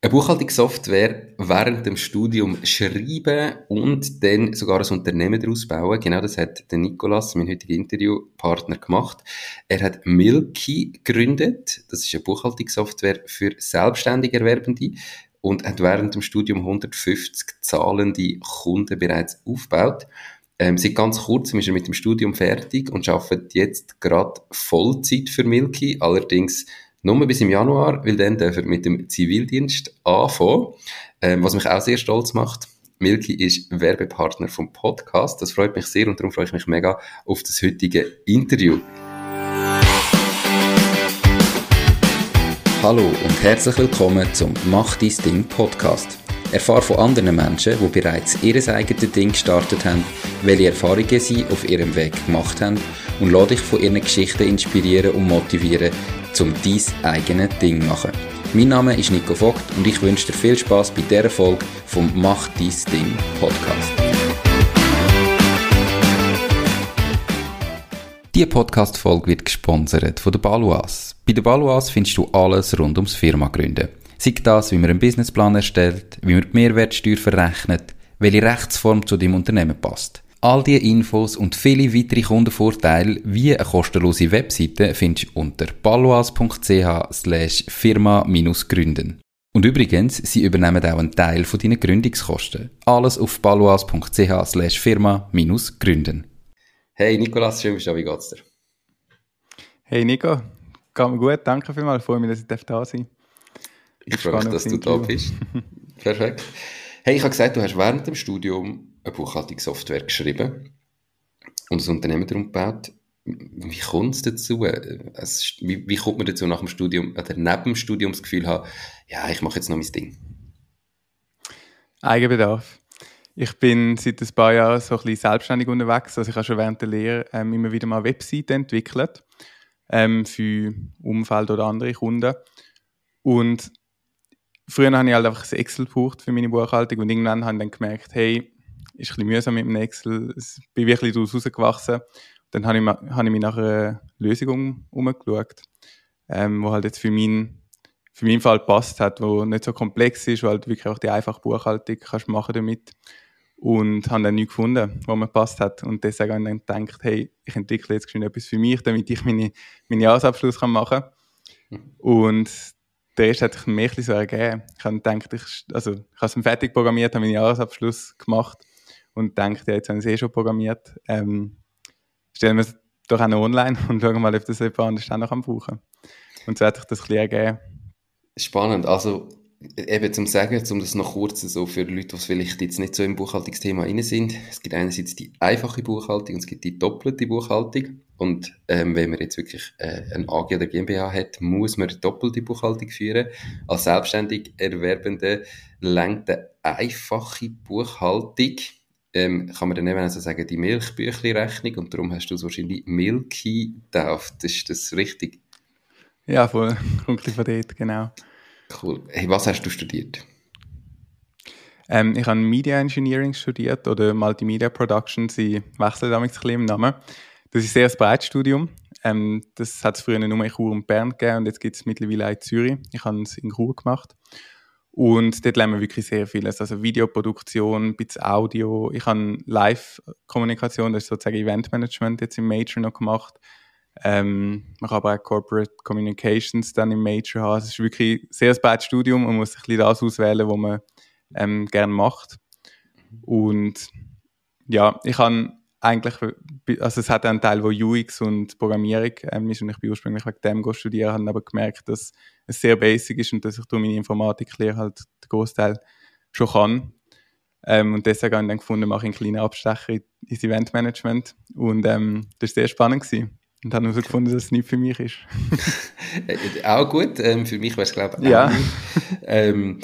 Eine Buchhaltungssoftware während dem Studium schreiben und dann sogar ein Unternehmen daraus bauen. Genau das hat der Nikolas, mein heutiger Interviewpartner, gemacht. Er hat Milky gegründet. Das ist eine Buchhaltungssoftware für selbstständig Erwerbende und hat während dem Studium 150 zahlende Kunden bereits aufgebaut. Ähm, seit ganz kurzem ist er mit dem Studium fertig und arbeitet jetzt gerade Vollzeit für Milky. Allerdings nur bis im Januar, weil dann dürfen wir mit dem Zivildienst anfangen, ähm, was mich auch sehr stolz macht. Milky ist Werbepartner vom Podcast. Das freut mich sehr und darum freue ich mich mega auf das heutige Interview. Hallo und herzlich willkommen zum Mach dein Ding Podcast. Erfahre von anderen Menschen, die bereits ihr eigenes Ding gestartet haben, welche Erfahrungen sie auf ihrem Weg gemacht haben und lade dich von ihren Geschichten inspirieren und motivieren, um dein eigenes Ding machen. Mein Name ist Nico Vogt und ich wünsche dir viel Spaß bei dieser Folge vom Mach dein Ding Podcast. Diese Podcast-Folge wird gesponsert von der Baluas. Bei der Baluas findest du alles rund ums Firma gründen. Sei das, wie man einen Businessplan erstellt, wie man die Mehrwertsteuer verrechnet, welche Rechtsform zu deinem Unternehmen passt. All diese Infos und viele weitere Kundenvorteile wie eine kostenlose Webseite findest du unter paloas.ch slash firma-gründen. Und übrigens, sie übernehmen auch einen Teil von deinen Gründungskosten. Alles auf paloas.ch slash firma-gründen. Hey Nikolas, schön bist du da, wie geht's dir? Hey Nico, geht mir gut, danke vielmals, freue mich, dass ich da sein Ich, ich freue mich, dass du da bist. Perfekt. Hey, ich habe gesagt, du hast während dem Studium eine Buchhaltungssoftware geschrieben und ein Unternehmen darum gebaut. Wie kommt es dazu? Wie, kommt man dazu nach dem Studium oder neben dem Studium das Gefühl haben, ja, ich mache jetzt noch mein Ding? Eigenbedarf. Ich bin seit ein paar Jahren so ein bisschen selbstständig unterwegs. Also ich habe schon während der Lehre ähm, immer wieder mal Webseiten entwickelt ähm, für Umfeld oder andere Kunden. Und früher habe ich halt einfach ein Excel gebraucht für meine Buchhaltung und irgendwann habe ich dann gemerkt, hey, ist ein bisschen mühsam mit dem Excel. Ich bin wirklich daraus rausgewachsen. Dann habe ich, habe ich mich nach einer Lösung umgeschaut, ähm, wo halt jetzt für meinen, für meinen Fall passt hat, wo nicht so komplex ist, wo halt wirklich auch die einfache Buchhaltung kannst machen damit. Und habe dann nichts gefunden, wo mir passt hat. Und deswegen habe ich dann gedacht, hey, ich entwickle jetzt etwas für mich, damit ich meine, meinen Jahresabschluss kann machen kann. Mhm. Und der erste hat sich mir so ergeben. Ich habe gedacht, ich, also, ich habe es fertig programmiert, habe meinen Jahresabschluss gemacht und denkt, ja, jetzt haben sie eh schon programmiert, ähm, stellen wir es doch auch noch online und schauen mal, ob das jemand anders auch noch brauchen kann. Und so hat sich das ein bisschen ergeben. Spannend. Also, eben zum Sagen, um das noch kurz so für Leute, die vielleicht jetzt nicht so im Buchhaltungsthema rein sind. Es gibt einerseits die einfache Buchhaltung und es gibt die doppelte Buchhaltung. Und ähm, wenn man jetzt wirklich äh, ein AG oder GmbH hat, muss man doppelte Buchhaltung führen. Als selbstständig Erwerbende lenkt eine einfache Buchhaltung ähm, kann man dann eben also sagen, die Milchbüchli-Rechnung und darum hast du es wahrscheinlich Milky getauft. Ist das richtig? Ja, voll. Kommt von dort, genau. Cool. Hey, was hast du studiert? Ähm, ich habe Media Engineering studiert oder Multimedia Production. Sie wechseln damit ein bisschen im Namen. Das ist ein sehr breites Studium. Ähm, das hat es früher nur in Chur und Bern gegeben und jetzt gibt es mittlerweile in Zürich. Ich habe es in Chur gemacht. Und dort lernen wir wirklich sehr vieles. Also Videoproduktion, bisschen Audio. Ich habe Live-Kommunikation, das ist sozusagen Eventmanagement jetzt im Major noch gemacht. Ähm, man kann aber auch Corporate Communications dann im Major haben. Es ist wirklich ein sehr breites Studium. Man muss sich ein bisschen das auswählen, was man ähm, gerne macht. Und ja, ich habe eigentlich, also es hat einen Teil, wo UX und Programmierung ähm, ist und ich bin ursprünglich wegen dem studieren, habe aber gemerkt, dass es sehr basic ist und dass ich durch meine Informatiklehre halt den Großteil schon kann. Ähm, und deswegen habe ich dann gefunden, mache ich einen kleinen Abstecher ins Eventmanagement und ähm, das war sehr spannend gewesen. Und habe herausgefunden, dass es nicht für mich ist. auch gut, ähm, für mich wäre es glaube ich auch ja. ähm,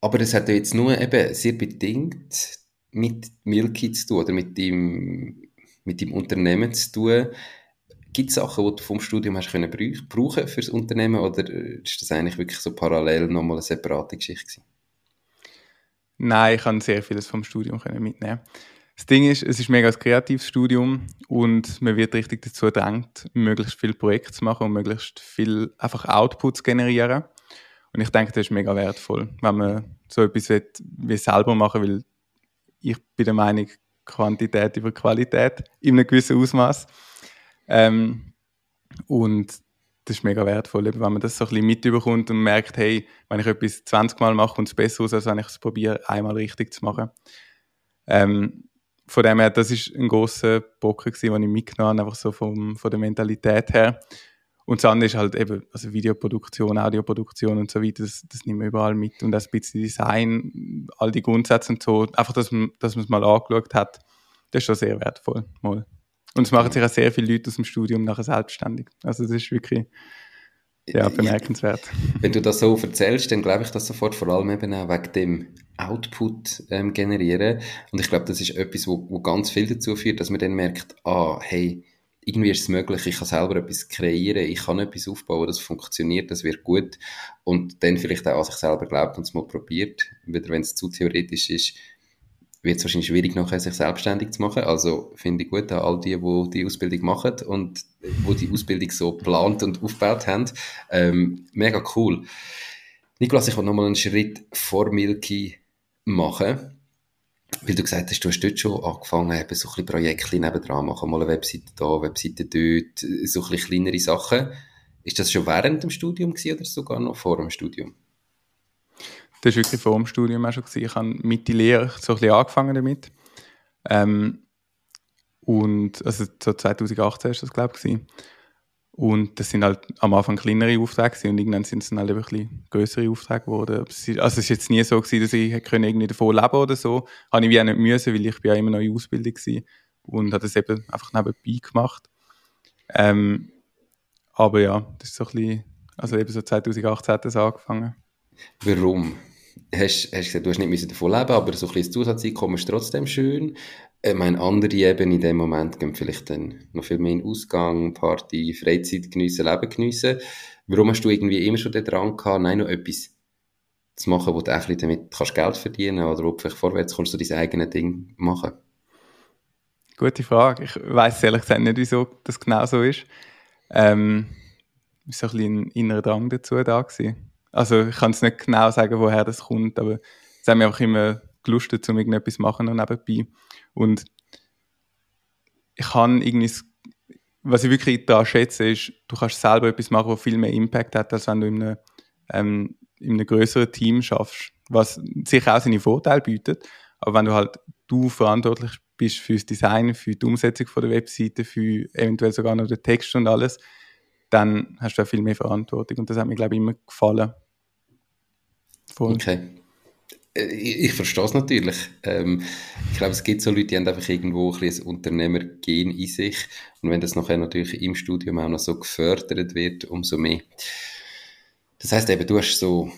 aber es hat ja jetzt nur eben sehr bedingt mit Milky zu tun oder mit dem, mit dem Unternehmen zu tun. Gibt es Sachen, die du vom Studium hast können brauchen für das Unternehmen oder ist das eigentlich wirklich so parallel nochmal eine separate Geschichte gewesen? Nein, ich kann sehr vieles vom Studium können mitnehmen. Das Ding ist, es ist mega ein kreatives Studium und man wird richtig dazu gedrängt, möglichst viele Projekte zu machen und möglichst viel einfach Outputs generieren. Und ich denke, das ist mega wertvoll, wenn man so etwas will, wie selber machen will. Ich bin der Meinung, Quantität über Qualität in einem gewissen Ausmaß. Ähm, und das ist mega wertvoll, wenn man das so ein bisschen mitbekommt und merkt, hey, wenn ich etwas 20 Mal mache, kommt es besser aus, als wenn ich es probiere, einmal richtig zu machen. Ähm, von dem her, das ist ein großer Bocken den ich mitgenommen habe, einfach so vom, von der Mentalität her. Und das andere ist halt eben, also Videoproduktion, Audioproduktion und so weiter, das, das nimmt man überall mit. Und ein bisschen Design, all die Grundsätze und so, einfach, dass man, dass man es mal angeschaut hat, das ist schon sehr wertvoll. Mal. Und es machen sich auch sehr viele Leute aus dem Studium nachher selbstständig. Also das ist wirklich ja, bemerkenswert. Wenn du das so erzählst, dann glaube ich das sofort, vor allem eben auch wegen dem Output ähm, generieren. Und ich glaube, das ist etwas, wo, wo ganz viel dazu führt, dass man dann merkt, ah, hey, irgendwie ist es möglich, ich kann selber etwas kreieren, ich kann etwas aufbauen, das funktioniert, das wird gut und dann vielleicht auch an sich selber glaubt und es mal probiert. Wieder wenn es zu theoretisch ist, wird es wahrscheinlich schwierig nachher, sich selbstständig zu machen. Also finde ich gut an all die, die die Ausbildung machen und wo die Ausbildung so geplant und aufgebaut haben. Ähm, mega cool. Niklas, ich will nochmal einen Schritt vor Milky machen weil du gesagt hast, du hast dort schon angefangen, eben so ein bisschen Projekte nebendran machen, mal eine Webseite da, Webseite dort, so ein bisschen kleinere Sachen. Ist das schon während dem Studium gewesen oder sogar noch vor dem Studium? Das war wirklich vor dem Studium auch schon. Ich habe mit der Lehre so ein bisschen angefangen damit. Ähm, und, also so 2018 war das, glaube ich. Und das sind halt am Anfang kleinere Aufträge und irgendwann sind es dann halt ein bisschen größere Aufträge geworden. Also es ist jetzt nie so gewesen, dass ich irgendwie davon leben oder so. Habe ich wie auch nicht müssen, weil ich bin ja immer noch in Ausbildung war und habe das eben einfach nebenbei gemacht. Ähm, aber ja, das ist so ein bisschen, also eben so 2018 hat das angefangen. Warum? Hast, hast gesagt, du hast nicht davon leben aber so ein bisschen Zusatzeinkommen ist trotzdem schön. Ich meine, andere eben in dem Moment gehen vielleicht dann noch viel mehr in Ausgang, Party, Freizeit geniessen, Leben geniessen. Warum hast du irgendwie immer schon den Drang gehabt, nein, noch etwas zu machen, wo du einfach damit kannst Geld verdienen oder wo du vielleicht vorwärts kommst, du dein eigenes Ding machen? Gute Frage. Ich weiß ehrlich gesagt nicht, wieso das genau so ist. Ähm, ist so ein bisschen ein innerer Drang dazu da gewesen. Also ich kann es nicht genau sagen, woher das kommt, aber es hat mich einfach immer gelustet, um irgendetwas machen und nebenbei. Und ich kann irgendwie, was ich wirklich da schätze, ist, du kannst selber etwas machen, was viel mehr Impact hat, als wenn du in einem, ähm, in einem größeren Team schaffst. Was sicher auch seine Vorteile bietet, aber wenn du halt du verantwortlich bist für das Design, für die Umsetzung von der Webseite, für eventuell sogar noch den Text und alles, dann hast du auch viel mehr Verantwortung. Und das hat mir, glaube ich, immer gefallen. Voll. Okay. Äh, ich, ich verstehe es natürlich. Ähm, ich glaube, es gibt so Leute, die haben einfach irgendwo ein, ein Unternehmergehen in sich. Und wenn das nachher natürlich im Studium auch noch so gefördert wird, umso mehr. Das heißt eben, du hast so,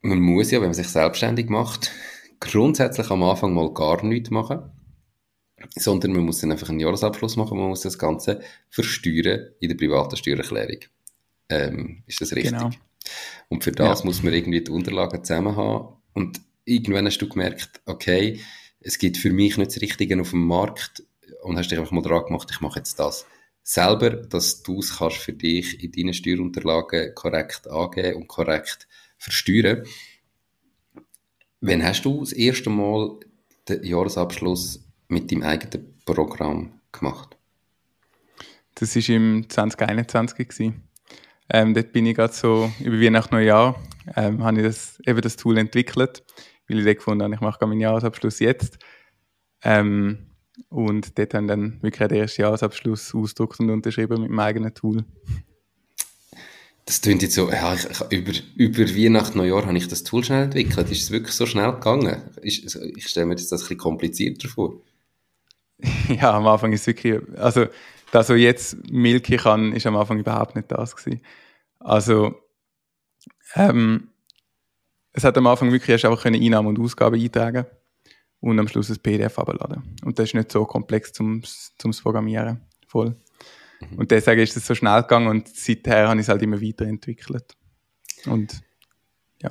man muss ja, wenn man sich selbstständig macht, grundsätzlich am Anfang mal gar nichts machen sondern man muss dann einfach einen Jahresabschluss machen, man muss das Ganze versteuern in der privaten Steuererklärung. Ähm, ist das richtig? Genau. Und für das ja. muss man irgendwie die Unterlagen zusammen haben. Und irgendwann hast du gemerkt, okay, es gibt für mich nicht das Richtige auf dem Markt und hast dich einfach mal dran gemacht, ich mache jetzt das. Selber, dass du es kannst für dich in deinen Steuerunterlagen korrekt angeben und korrekt versteuern. Wann hast du das erste Mal den Jahresabschluss mit deinem eigenen Programm gemacht? Das war im 2021. Ähm, dort bin ich gerade so über Weihnachten Neujahr, ähm, habe ich das, eben das Tool entwickelt, weil ich gefunden habe, ich mache meinen Jahresabschluss jetzt. Ähm, und dort haben dann wirklich den ersten Jahresabschluss ausgedruckt und unterschrieben mit meinem eigenen Tool. Das klingt jetzt so, ja, ich, ich, über, über Weihnachten, Neujahr habe ich das Tool schnell entwickelt. Ist es wirklich so schnell gegangen? Ist, ich stelle mir das ein bisschen komplizierter vor. ja, am Anfang ist es wirklich, also das, was jetzt Milky kann, ist am Anfang überhaupt nicht das gewesen. Also, ähm, es hat am Anfang wirklich erst einfach Einnahmen und Ausgaben eintragen und am Schluss ein PDF abladen. Und das ist nicht so komplex zum, zum Programmieren. Voll. Mhm. Und deswegen ist es so schnell gegangen und seither habe ich es halt immer weiterentwickelt. Und ja.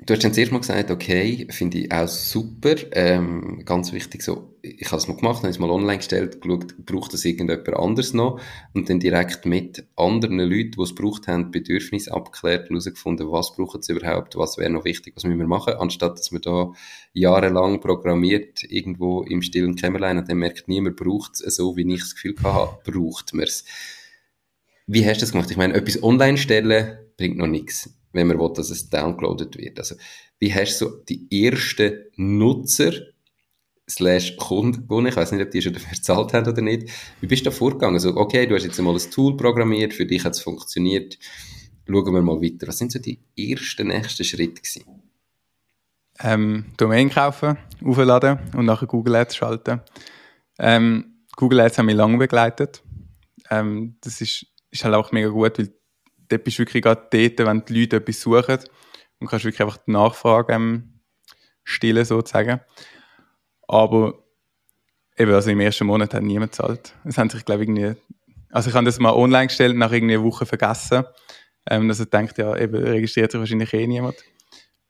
Du hast dann zuerst mal gesagt, okay, finde ich auch super, ähm, ganz wichtig so, ich habe es mal gemacht, habe es mal online gestellt, geschaut, braucht das irgendjemand anderes noch und dann direkt mit anderen Leuten, die es braucht haben, Bedürfnisse abgeklärt, herausgefunden, was brauchen sie überhaupt, was wäre noch wichtig, was müssen wir machen, anstatt dass man da jahrelang programmiert, irgendwo im stillen Kämmerlein und dann merkt, niemand braucht es so, wie ich das Gefühl hatte, braucht man es. Wie hast du das gemacht? Ich meine, etwas online stellen bringt noch nichts wenn man will, dass es downloadet wird. Also, wie hast du so die ersten Nutzer slash Kunden gewonnen? Ich weiß nicht, ob die schon dafür bezahlt haben oder nicht. Wie bist du da vorgegangen? Also, okay, du hast jetzt einmal ein Tool programmiert, für dich hat es funktioniert. Schauen wir mal weiter. Was sind so die ersten nächsten Schritte gewesen? Ähm, Domain kaufen, aufladen und nachher Google Ads schalten. Ähm, Google Ads haben mich lange begleitet. Ähm, das ist, ist halt auch mega gut, weil dort bist du wirklich gerade dort, wenn die Leute etwas suchen und kannst wirklich einfach die Nachfrage ähm, stillen, sozusagen. Aber eben, also im ersten Monat hat niemand gezahlt. Es haben sich, glaube ich, irgendwie, also ich habe das mal online gestellt, nach irgendwie einer Woche vergessen. Ähm, dass ich denkt, ja, eben registriert sich wahrscheinlich eh niemand.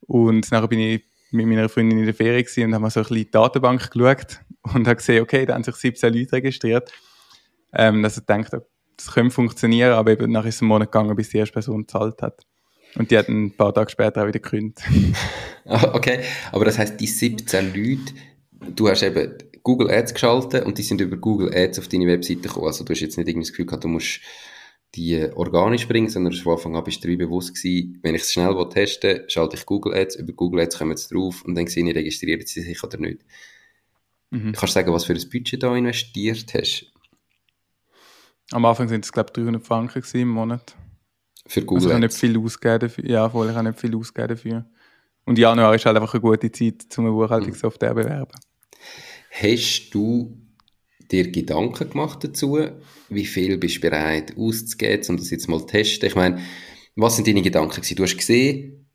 Und nachher bin ich mit meiner Freundin in der Ferie und haben mal so ein bisschen die Datenbank geschaut und habe gesehen, okay, da haben sich 17 Leute registriert. Ähm, dass ich denkt, das könnte funktionieren, aber eben nach einem Monat gegangen, bis die erste Person gezahlt hat. Und die hat ein paar Tage später auch wieder gekündigt. Okay, aber das heißt, die 17 Leute, du hast eben Google Ads geschaltet und die sind über Google Ads auf deine Webseite gekommen. Also du hast jetzt nicht irgendwie das Gefühl gehabt, du musst die organisch bringen, sondern von Anfang an bist du bewusst gewesen, wenn ich es schnell testen will, schalte ich Google Ads, über Google Ads kommen sie drauf und dann sehe ich, registrieren sie sich oder nicht. Mhm. Kannst du sagen, was für ein Budget da investiert hast? Am Anfang sind es, glaube ich, 300 Franken im Monat. Für Google also ich habe nicht viel ausgegeben dafür. Ja, voll, ich habe nicht viel ausgegeben dafür. Und Januar ist halt einfach eine gute Zeit, um eine Buchhaltungssoftware zu bewerben. Hast du dir Gedanken gemacht dazu? Wie viel bist du bereit auszugeben, um das jetzt mal zu testen? Ich meine, was sind deine Gedanken gewesen? Du hast gesehen,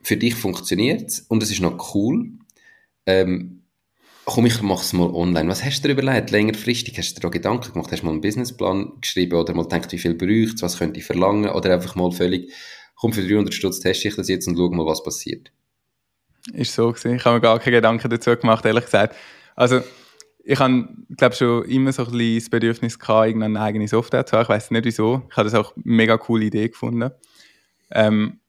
für dich funktioniert es und es ist noch cool. Ähm, komm, ich mach's mal online. Was hast du dir überlegt? Längerfristig hast du dir da Gedanken gemacht? Hast du mal einen Businessplan geschrieben oder mal gedacht, wie viel bräuchte was könnte ich verlangen? Oder einfach mal völlig, komm, für 300 Stutz teste ich das jetzt und schau mal, was passiert. Ist so gewesen. Ich habe mir gar keine Gedanken dazu gemacht, ehrlich gesagt. Also, ich habe, glaube schon immer so ein bisschen das Bedürfnis gehabt, irgendeine eigene Software zu haben. Ich weiß nicht wieso. Ich habe das auch eine mega coole Idee gefunden. Ähm,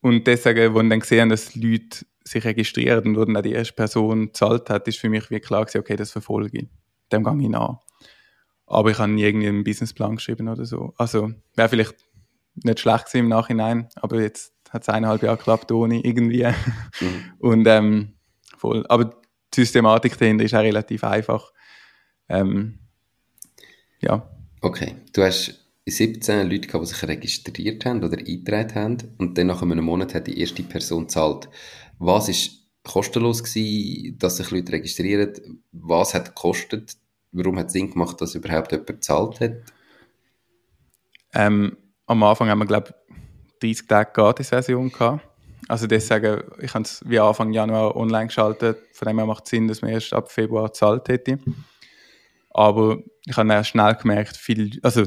und deswegen, als ich dann gesehen dass Leute sich registriert und wo dann die erste Person gezahlt hat, ist für mich wie klar gewesen, okay, das verfolge ich. Dem gehe ich nach. Aber ich habe nie irgendwie einen Businessplan geschrieben oder so. Also, wäre vielleicht nicht schlecht gewesen im Nachhinein, aber jetzt hat es eineinhalb Jahre geklappt ohne irgendwie. Mhm. Und, ähm, voll. Aber die Systematik dahinter ist auch relativ einfach. Ähm, ja. Okay. Du hast 17 Leute gehabt, die sich registriert haben oder eingetragen haben und dann nach einem Monat hat die erste Person gezahlt. Was ist kostenlos gewesen, dass sich Leute registrieren? Was hat gekostet? Warum hat es Sinn gemacht, dass überhaupt jemand gezahlt hat? Ähm, am Anfang haben wir, glaube ich, 30 Tage Gratis-Version gehabt. Also deswegen, ich habe es wie Anfang Januar online geschaltet. Von dem her macht es Sinn, dass man erst ab Februar gezahlt hätte. Aber ich habe dann schnell gemerkt, viel, also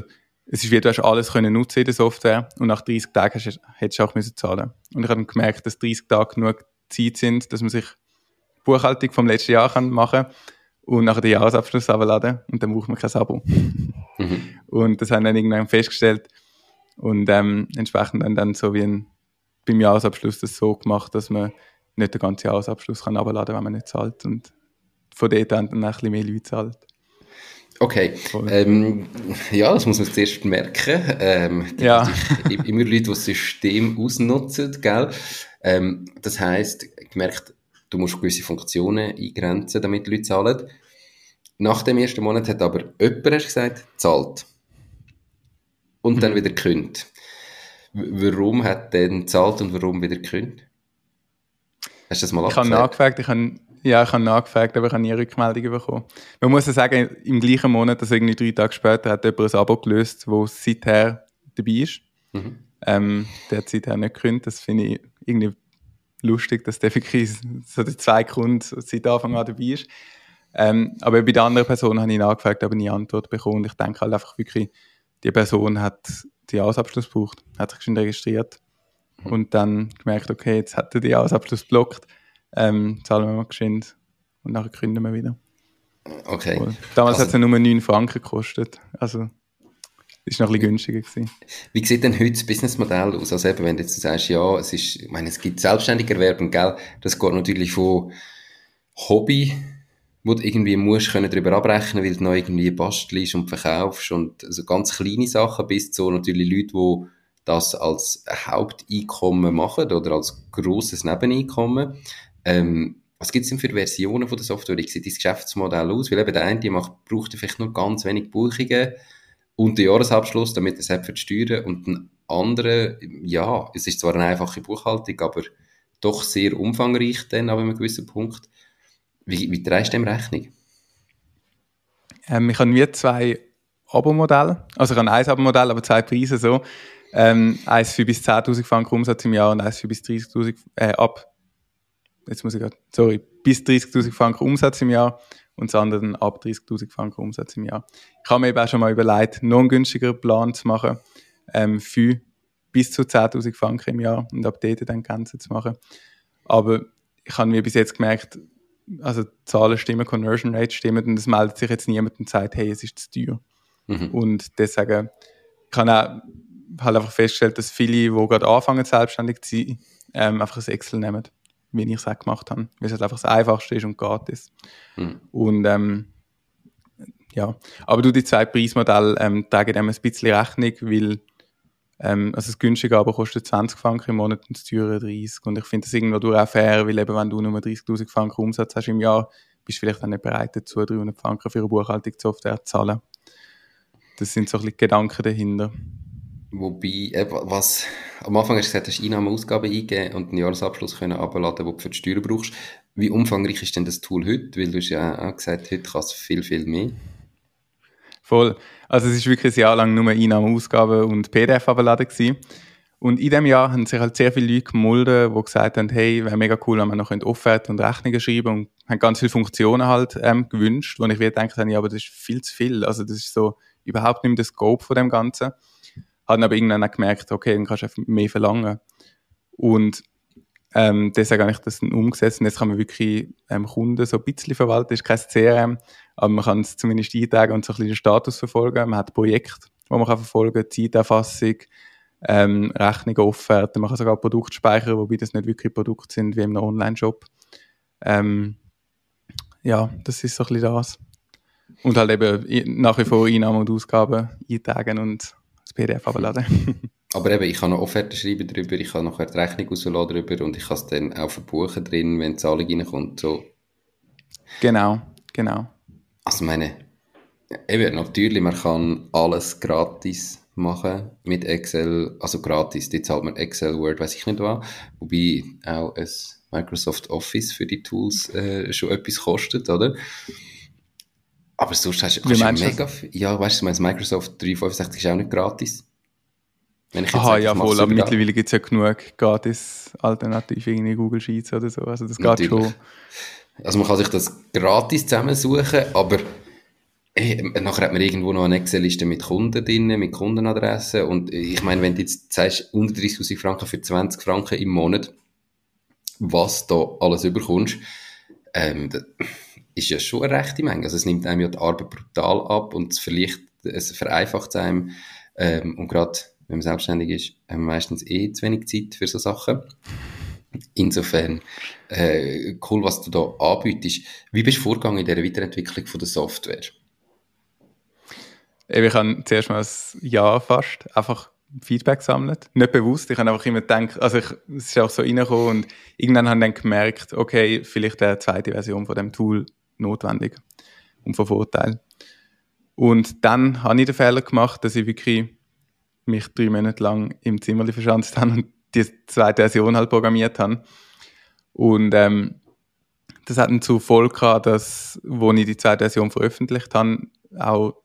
es ist wie, du hast alles können nutzen in der Software und nach 30 Tagen hättest du auch müssen zahlen Und ich habe gemerkt, dass 30 Tage genug Zeit sind, dass man sich Buchhaltung vom letzten Jahr kann machen kann und nachher den Jahresabschluss abladen und dann braucht man kein Abo. Mhm. Und das haben dann irgendwann festgestellt und ähm, entsprechend dann, dann so wie ein, beim Jahresabschluss das so gemacht, dass man nicht den ganzen Jahresabschluss kann abladen kann, wenn man nicht zahlt und von dort an dann ein bisschen mehr Leute zahlt. Okay, ähm, ja, das muss man zuerst merken. Ähm, ja. immer Leute, die das System ausnutzen, gell? Ähm, das heisst, gemerkt, du musst gewisse Funktionen eingrenzen, damit Leute zahlen. Nach dem ersten Monat hat aber jemand, hast gesagt, zahlt. Und mhm. dann wieder gekündigt. Warum hat der zahlt und warum wieder gekündigt? Hast du das mal Ich habe nachgefragt, ich habe ja, ich habe nachgefragt, aber ich habe nie Rückmeldung bekommen. Man muss ja sagen, im gleichen Monat, also irgendwie drei Tage später, hat jemand ein Abo gelöst, wo seither dabei ist. Mhm. Ähm, der hat seither nicht gekündigt. Das finde ich irgendwie lustig, dass der wirklich so der zwei Kunden seit Anfang an dabei ist. Ähm, aber bei der anderen Person habe ich nachgefragt, aber nie Antwort bekommen. Und ich denke halt einfach wirklich, die Person hat den Jahresabschluss gebraucht, hat sich schon registriert. Und dann gemerkt, okay, jetzt hat er die Jahresabschluss blockt, ähm, zahlen wir mal geschwind und nachher gründen wir wieder. Okay. Cool. Damals also, hat es ja nur 9 Franken gekostet. Also ist noch ein bisschen günstiger gewesen. Wie sieht denn heute das Businessmodell aus? Also eben, wenn du jetzt sagst, ja, es ist, ich meine, es gibt selbstständige Erwerben, gell? Das geht natürlich von Hobby, wo du irgendwie musst können darüber abrechnen, weil du noch irgendwie bastelst und verkaufst und so also ganz kleine Sachen bis zu natürlich Leute, die das als Haupteinkommen machen oder als grosses Nebeneinkommen. Ähm, was gibt es denn für Versionen von der Software? Wie sieht das Geschäftsmodell aus? Weil eben der eine macht, braucht vielleicht nur ganz wenig Buchungen und den Jahresabschluss, damit er es für die Steuern und ein anderer, ja, es ist zwar eine einfache Buchhaltung, aber doch sehr umfangreich dann ab einem gewissen Punkt. Wie, wie drehst du dem Rechnung? Ähm, ich habe wie zwei Abo-Modelle. Also ich habe ein Abo-Modell, aber zwei Preise so. Ähm, eins für bis 10.000 Franken Umsatz im Jahr und eins für bis 30.000 äh, ab. Jetzt muss ich gerade, sorry, bis 30.000 Franken Umsatz im Jahr und das andere dann ab 30.000 Franken Umsatz im Jahr. Ich habe mir eben auch schon mal überlegt, noch einen günstigeren Plan zu machen ähm, für bis zu 10.000 Franken im Jahr und ab dort dann Grenzen zu machen. Aber ich habe mir bis jetzt gemerkt, also Zahlen stimmen, Conversion Rate stimmen und es meldet sich jetzt niemand und sagt, hey, es ist zu teuer. Mhm. Und deswegen kann auch halt einfach festgestellt, dass viele, die gerade anfangen, selbstständig zu sein, ähm, einfach ein Excel nehmen, wie ich es auch gemacht habe, weil es halt einfach das Einfachste ist und gratis. Mhm. Und ähm, ja, aber du, die zwei Preismodelle ähm, tragen dem ein bisschen Rechnung, weil ähm, also das günstige aber kostet 20 Franken im Monat und das teure 30. Und ich finde das irgendwo auch fair, weil eben wenn du nur 30'000 Franken Umsatz hast im Jahr, bist du vielleicht auch nicht bereit dazu, 300 Franken für eine Buchhaltungssoftware zu zahlen. Das sind so ein bisschen Gedanken dahinter. Wobei, äh, was, am Anfang hast du gesagt, hast Einnahmen Ausgaben eingeben und einen Jahresabschluss können abladen, den du für die Steuern brauchst. Wie umfangreich ist denn das Tool heute? Weil du hast ja auch gesagt, heute kann es viel, viel mehr. Voll. Also es ist wirklich ein Jahr lang nur Einnahmen, Ausgaben und PDF abladen gewesen. Und in diesem Jahr haben sich halt sehr viele Leute gemolden, die gesagt haben, hey, wäre mega cool, wenn wir noch Offerten und Rechnungen schreiben und haben ganz viele Funktionen halt ähm, gewünscht, wo ich wieder gedacht habe, ja, aber das ist viel zu viel. Also das ist so überhaupt nicht mehr der Scope von dem Ganzen. Haben aber irgendwann auch gemerkt, okay, dann kannst du mehr verlangen. Und ähm, deswegen habe ich das dann umgesetzt und jetzt kann man wirklich ähm, Kunden so ein bisschen verwalten. Es ist kein CRM, aber man kann es zumindest eintragen und so ein bisschen den Status verfolgen. Man hat Projekte, wo man kann verfolgen kann, Zeiterfassung, ähm, Rechnungen, Offerten. Man kann sogar Produkte speichern, wobei das nicht wirklich Produkte sind wie im Online-Shop. Ähm, ja, das ist so ein bisschen das. Und halt eben nach wie vor Einnahmen und Ausgaben eintragen und PDF abladen. Aber eben, ich kann noch Offerten schreiben darüber, ich kann nachher die Rechnung rausladen darüber und ich kann es dann auch verbuchen drin, wenn die Zahlung reinkommt. So. Genau, genau. Also meine, eben, natürlich, man kann alles gratis machen mit Excel, also gratis, die zahlt man Excel, Word, weiß ich nicht was, wobei auch ein Microsoft Office für die Tools äh, schon etwas kostet, oder? Aber sonst hast du ja mega viel. Ja, weißt du, Microsoft 365 ist auch nicht gratis. Wenn ich jetzt Aha, sage, ja voll, aber mittlerweile gibt es ja genug gratis Alternativen, in Google Sheets oder so, also das geht schon. Also man kann sich das gratis zusammensuchen, aber hey, nachher hat man irgendwo noch eine Excel-Liste mit Kunden drin, mit Kundenadressen und ich meine, wenn du jetzt sagst, unter 30'000 Franken für 20 Franken im Monat, was da alles überkommst, ähm, ist ja schon eine rechte Menge. Also es nimmt einem ja die Arbeit brutal ab und es, es vereinfacht einem. Ähm, und gerade wenn man selbstständig ist, haben wir meistens eh zu wenig Zeit für so Sachen. Insofern äh, cool, was du da anbietest. Wie bist du vorgegangen in dieser Weiterentwicklung von der Software? Ich habe zuerst mal ein Jahr fast einfach Feedback gesammelt. Nicht bewusst. Ich habe einfach immer gedacht, also ich, es ist auch so reingekommen und irgendwann habe ich dann gemerkt, okay, vielleicht eine zweite Version von dem Tool notwendig und von Vorteil. Und dann habe ich den Fehler gemacht, dass ich wirklich mich drei Monate lang im Zimmer verschanzt habe und die zweite Version halt programmiert habe. Und ähm, das hat dann zur Folge gehabt, dass, wo ich die zweite Version veröffentlicht habe, auch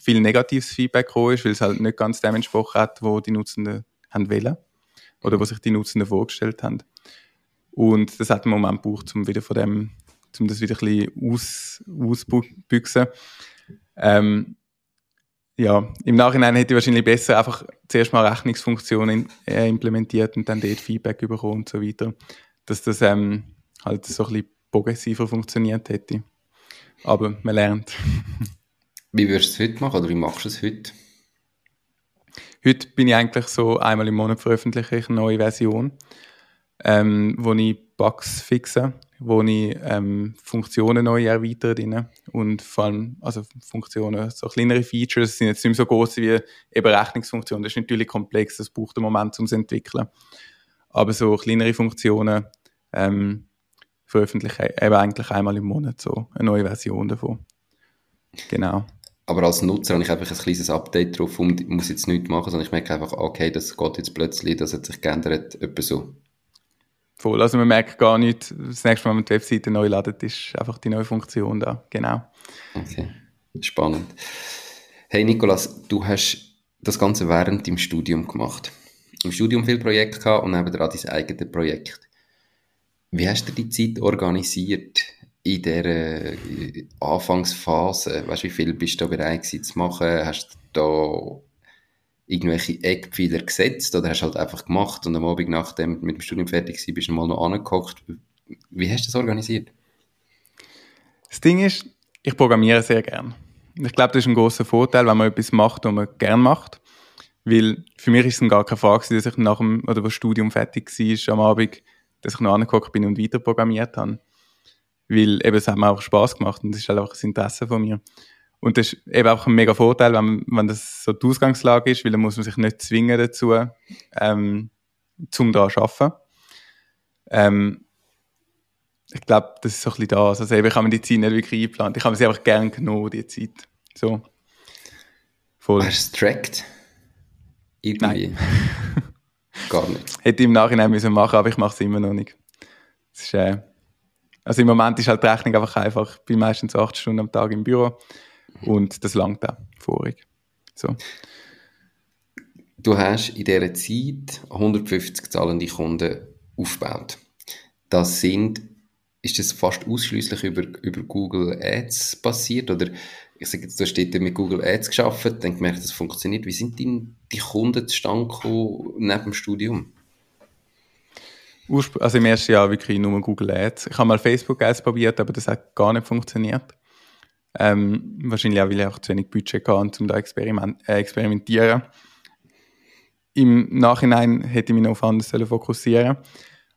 viel negatives Feedback gekommen ist, weil es halt nicht ganz dem entsprochen hat, wo die Nutzenden haben wollen oder was sich die Nutzenden vorgestellt haben. Und das hat einen Moment gebraucht, um wieder von dem um das wieder ein bisschen aus, ausbüchsen. Ähm, ja, im Nachhinein hätte ich wahrscheinlich besser einfach zuerst mal Rechnungsfunktionen äh, implementiert und dann dort Feedback bekommen und so weiter. Dass das ähm, halt so ein bisschen progressiver funktioniert hätte. Aber man lernt. Wie würdest du es heute machen oder wie machst du es heute? Heute bin ich eigentlich so einmal im Monat veröffentliche ich eine neue Version, ähm, wo ich Bugs fixe wo ich ähm, Funktionen neu erweitere drin. und vor allem also Funktionen, so kleinere Features sind jetzt nicht mehr so groß wie eben Rechnungsfunktionen. Das ist natürlich komplex, das braucht einen Moment, um es zu entwickeln. Aber so kleinere Funktionen ähm, veröffentliche ich eben eigentlich einmal im Monat so eine neue Version davon. Genau. Aber als Nutzer habe ich einfach ein kleines Update drauf und muss jetzt nichts machen, sondern ich merke einfach, okay, das geht jetzt plötzlich, das hat sich geändert, etwa so. Voll, also man merkt gar nicht, das nächste Mal, wenn man die Webseite neu ladet, ist einfach die neue Funktion da, genau. Okay, spannend. Hey Nikolas, du hast das Ganze während deinem Studium gemacht. Im Studium viel Projekte gehabt und nebenan dein eigenes Projekt. Wie hast du die Zeit organisiert in dieser äh, Anfangsphase? Weißt du, wie viel bist du da bereit zu machen? Hast du irgendwelche Eckpfeiler gesetzt oder hast du halt einfach gemacht und am Abend, nachdem du mit dem Studium fertig warst, bist du mal noch angeguckt. Wie hast du das organisiert? Das Ding ist, ich programmiere sehr gern. Ich glaube, das ist ein großer Vorteil, wenn man etwas macht, was man gern macht. Weil für mich ist es gar keine Frage, dass ich nach dem oder das Studium fertig war am Abend, dass ich noch angeguckt bin und weiter programmiert habe. Weil eben, es hat mir auch Spaß gemacht und das ist halt auch das Interesse von mir. Und das ist eben auch ein mega Vorteil, wenn, wenn das so die Ausgangslage ist, weil dann muss man sich nicht zwingen dazu, ähm, zum da zu arbeiten. Ähm, ich glaube, das ist so ein bisschen das. Also eben, ich habe mir die Zeit nicht wirklich eingeplant. Ich habe sie einfach gerne genommen, die Zeit. So. Voll. Hast du es tracked? Irgendwie? Nein. Gar nicht. Hätte ich im Nachhinein müssen machen, aber ich mache es immer noch nicht. Ist, äh, also im Moment ist halt die Rechnung einfach einfach. Ich bin meistens acht Stunden am Tag im Büro. Und das langt auch vorig. So. Du hast in dieser Zeit 150 zahlende Kunden aufgebaut. Das sind, ist das fast ausschließlich über, über Google Ads passiert? Oder ich sage jetzt, du hast dort mit Google Ads geschafft, dann gemerkt, das funktioniert. Wie sind denn die Kunden zustande gekommen neben dem Studium? Also im ersten Jahr wirklich nur Google Ads. Ich habe mal Facebook Ads probiert, aber das hat gar nicht funktioniert. Ähm, wahrscheinlich auch, weil ich auch zu wenig Budget hatte, um da experiment äh, experimentieren. Im Nachhinein hätte ich mich noch auf anderes fokussieren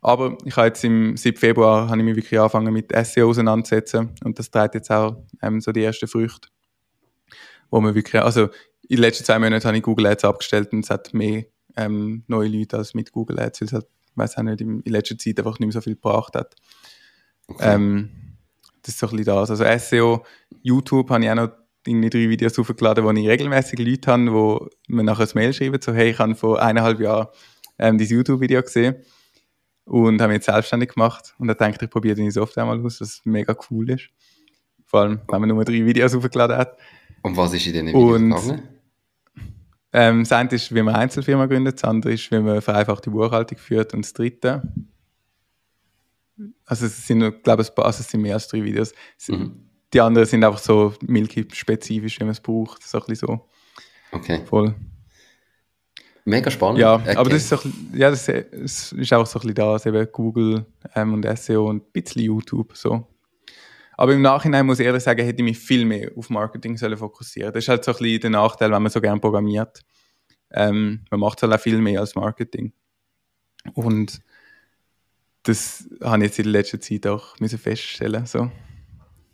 aber ich habe jetzt im 7. Februar habe ich mich wirklich angefangen mit SEO auseinanderzusetzen und das trägt jetzt auch ähm, so die ersten Früchte, wo man wirklich, also in den letzten zwei Monaten habe ich Google Ads abgestellt und es hat mehr ähm, neue Leute als mit Google Ads, weil es halt, weiß auch nicht, in, letzter Zeit einfach nicht mehr so viel gebracht hat. Okay. Ähm, das ist so ein bisschen das. Also SEO, YouTube habe ich auch noch irgendwie drei Videos hochgeladen, wo ich regelmäßig Leute habe, wo mir nachher ein Mail schreiben, so hey, ich habe vor eineinhalb Jahren ähm, dieses YouTube-Video gesehen und habe mich jetzt selbstständig gemacht und da denke ich, ich probiere die Software mal aus, was mega cool ist. Vor allem, wenn man nur drei Videos hochgeladen hat. Und was ist in diesen Videos und, gegangen? Ähm, das eine ist, wie man Einzelfirma gründet, das andere ist, wie man vereinfachte Buchhaltung führt und das dritte also es sind, ich glaube, also es sind mehr als drei Videos. Mhm. Die anderen sind einfach so Milky-spezifisch, wie man es braucht. So ein bisschen so. Okay. Voll. Mega spannend. Ja, okay. aber das ist, so, ja, das ist auch so ein bisschen da, eben Google ähm, und SEO und ein bisschen YouTube. So. Aber im Nachhinein muss ich ehrlich sagen, hätte ich mich viel mehr auf Marketing sollen fokussieren Das ist halt so ein bisschen der Nachteil, wenn man so gerne programmiert. Ähm, man macht halt auch viel mehr als Marketing. Und das habe ich jetzt in der letzten Zeit auch müssen feststellen so.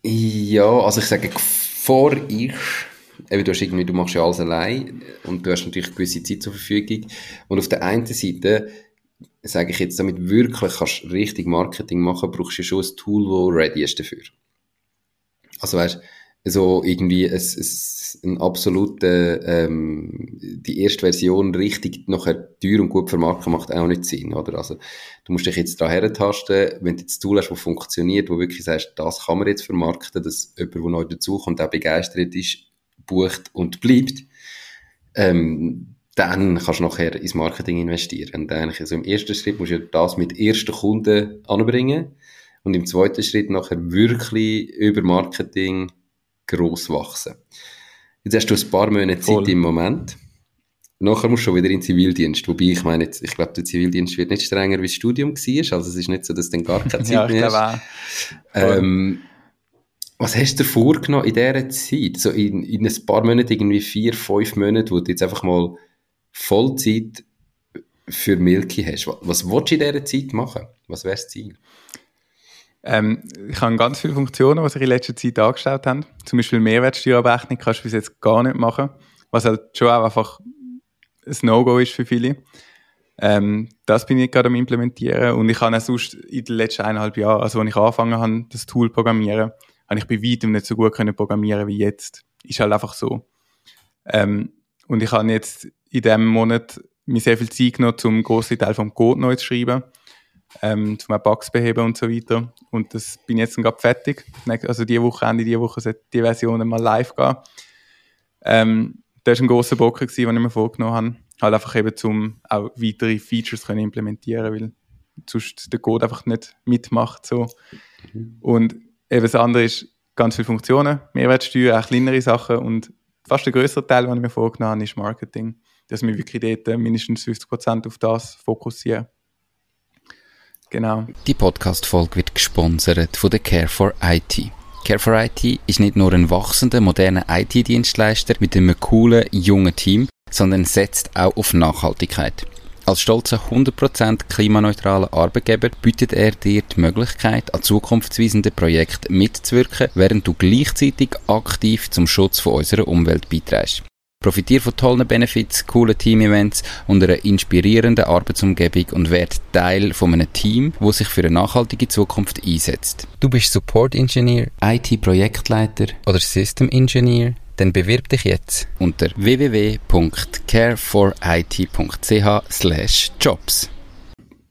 Ja, also ich sage, vor ich, eben, du, hast irgendwie, du machst ja alles allein und du hast natürlich gewisse Zeit zur Verfügung. Und auf der einen Seite, sage ich jetzt, damit wirklich kannst richtig Marketing machen, brauchst du schon ein Tool, das ready ist dafür. Also weißt so irgendwie es, es, ein absolute, ähm, die erste Version richtig nachher teuer und gut vermarkten macht auch nicht Sinn, oder? Also, du musst dich jetzt da herentasten, wenn du jetzt Tool hast, das funktioniert, wo wirklich sagst, das kann man jetzt vermarkten, dass jemand, der neu dazukommt, auch begeistert ist, bucht und bleibt, ähm, dann kannst du nachher ins Marketing investieren. Und eigentlich, also im ersten Schritt musst du das mit ersten Kunden anbringen und im zweiten Schritt nachher wirklich über Marketing gross wachsen. Jetzt hast du ein paar Monate Zeit im Moment. Nachher musst du schon wieder in den Zivildienst. Wobei, ich meine, jetzt, ich glaube, der Zivildienst wird nicht strenger, wie das Studium war. Also es ist nicht so, dass du dann gar keine Zeit ja, mehr hast. Ähm, was hast du dir vorgenommen in dieser Zeit? So in, in ein paar Monaten, irgendwie vier, fünf Monate, wo du jetzt einfach mal Vollzeit für Milky hast. Was, was willst du in dieser Zeit machen? Was wäre das Ziel? Ähm, ich habe ganz viele Funktionen, die sich in letzter Zeit angestellt haben. Zum Beispiel Mehrwertsteuerabrechnung kannst du bis jetzt gar nicht machen, was halt schon auch einfach ein No-Go ist für viele. Ähm, das bin ich gerade am implementieren und ich habe auch sonst in den letzten eineinhalb Jahren, also als ich angefangen habe, das Tool zu programmieren, habe ich bei weitem nicht so gut können programmieren wie jetzt. Ist halt einfach so. Ähm, und ich habe jetzt in diesem Monat mir sehr viel Zeit genommen, um grossen Teil vom Code neu zu schreiben ähm, zum Bugs beheben und so weiter. Und das bin jetzt gerade fertig. Also diese Woche, Ende dieser Woche sollte die Version mal live gehen. Ähm, das war ein grosser Brocken, den ich mir vorgenommen habe. Halt einfach eben, um auch weitere Features können implementieren weil sonst der Code einfach nicht mitmacht. So. Und eben das andere ist ganz viele Funktionen, Mehrwertsteuer, auch kleinere Sachen und fast der größere Teil, den ich mir vorgenommen habe, ist Marketing. Dass wir wirklich dort mindestens 50% auf das fokussieren. Genau. Die Podcast-Folge wird gesponsert von der Care for IT. Care for IT ist nicht nur ein wachsender, moderner IT-Dienstleister mit einem coolen, jungen Team, sondern setzt auch auf Nachhaltigkeit. Als stolzer 100% klimaneutraler Arbeitgeber bietet er dir die Möglichkeit, an zukunftsweisenden Projekten mitzuwirken, während du gleichzeitig aktiv zum Schutz von unserer Umwelt beiträgst. Profitiere von tollen Benefits, coolen Team-Events und einer inspirierenden Arbeitsumgebung und werde Teil von einem Team, das sich für eine nachhaltige Zukunft einsetzt. Du bist Support Engineer, IT-Projektleiter oder System Engineer? Dann bewirb dich jetzt unter www.careforit.ch/jobs.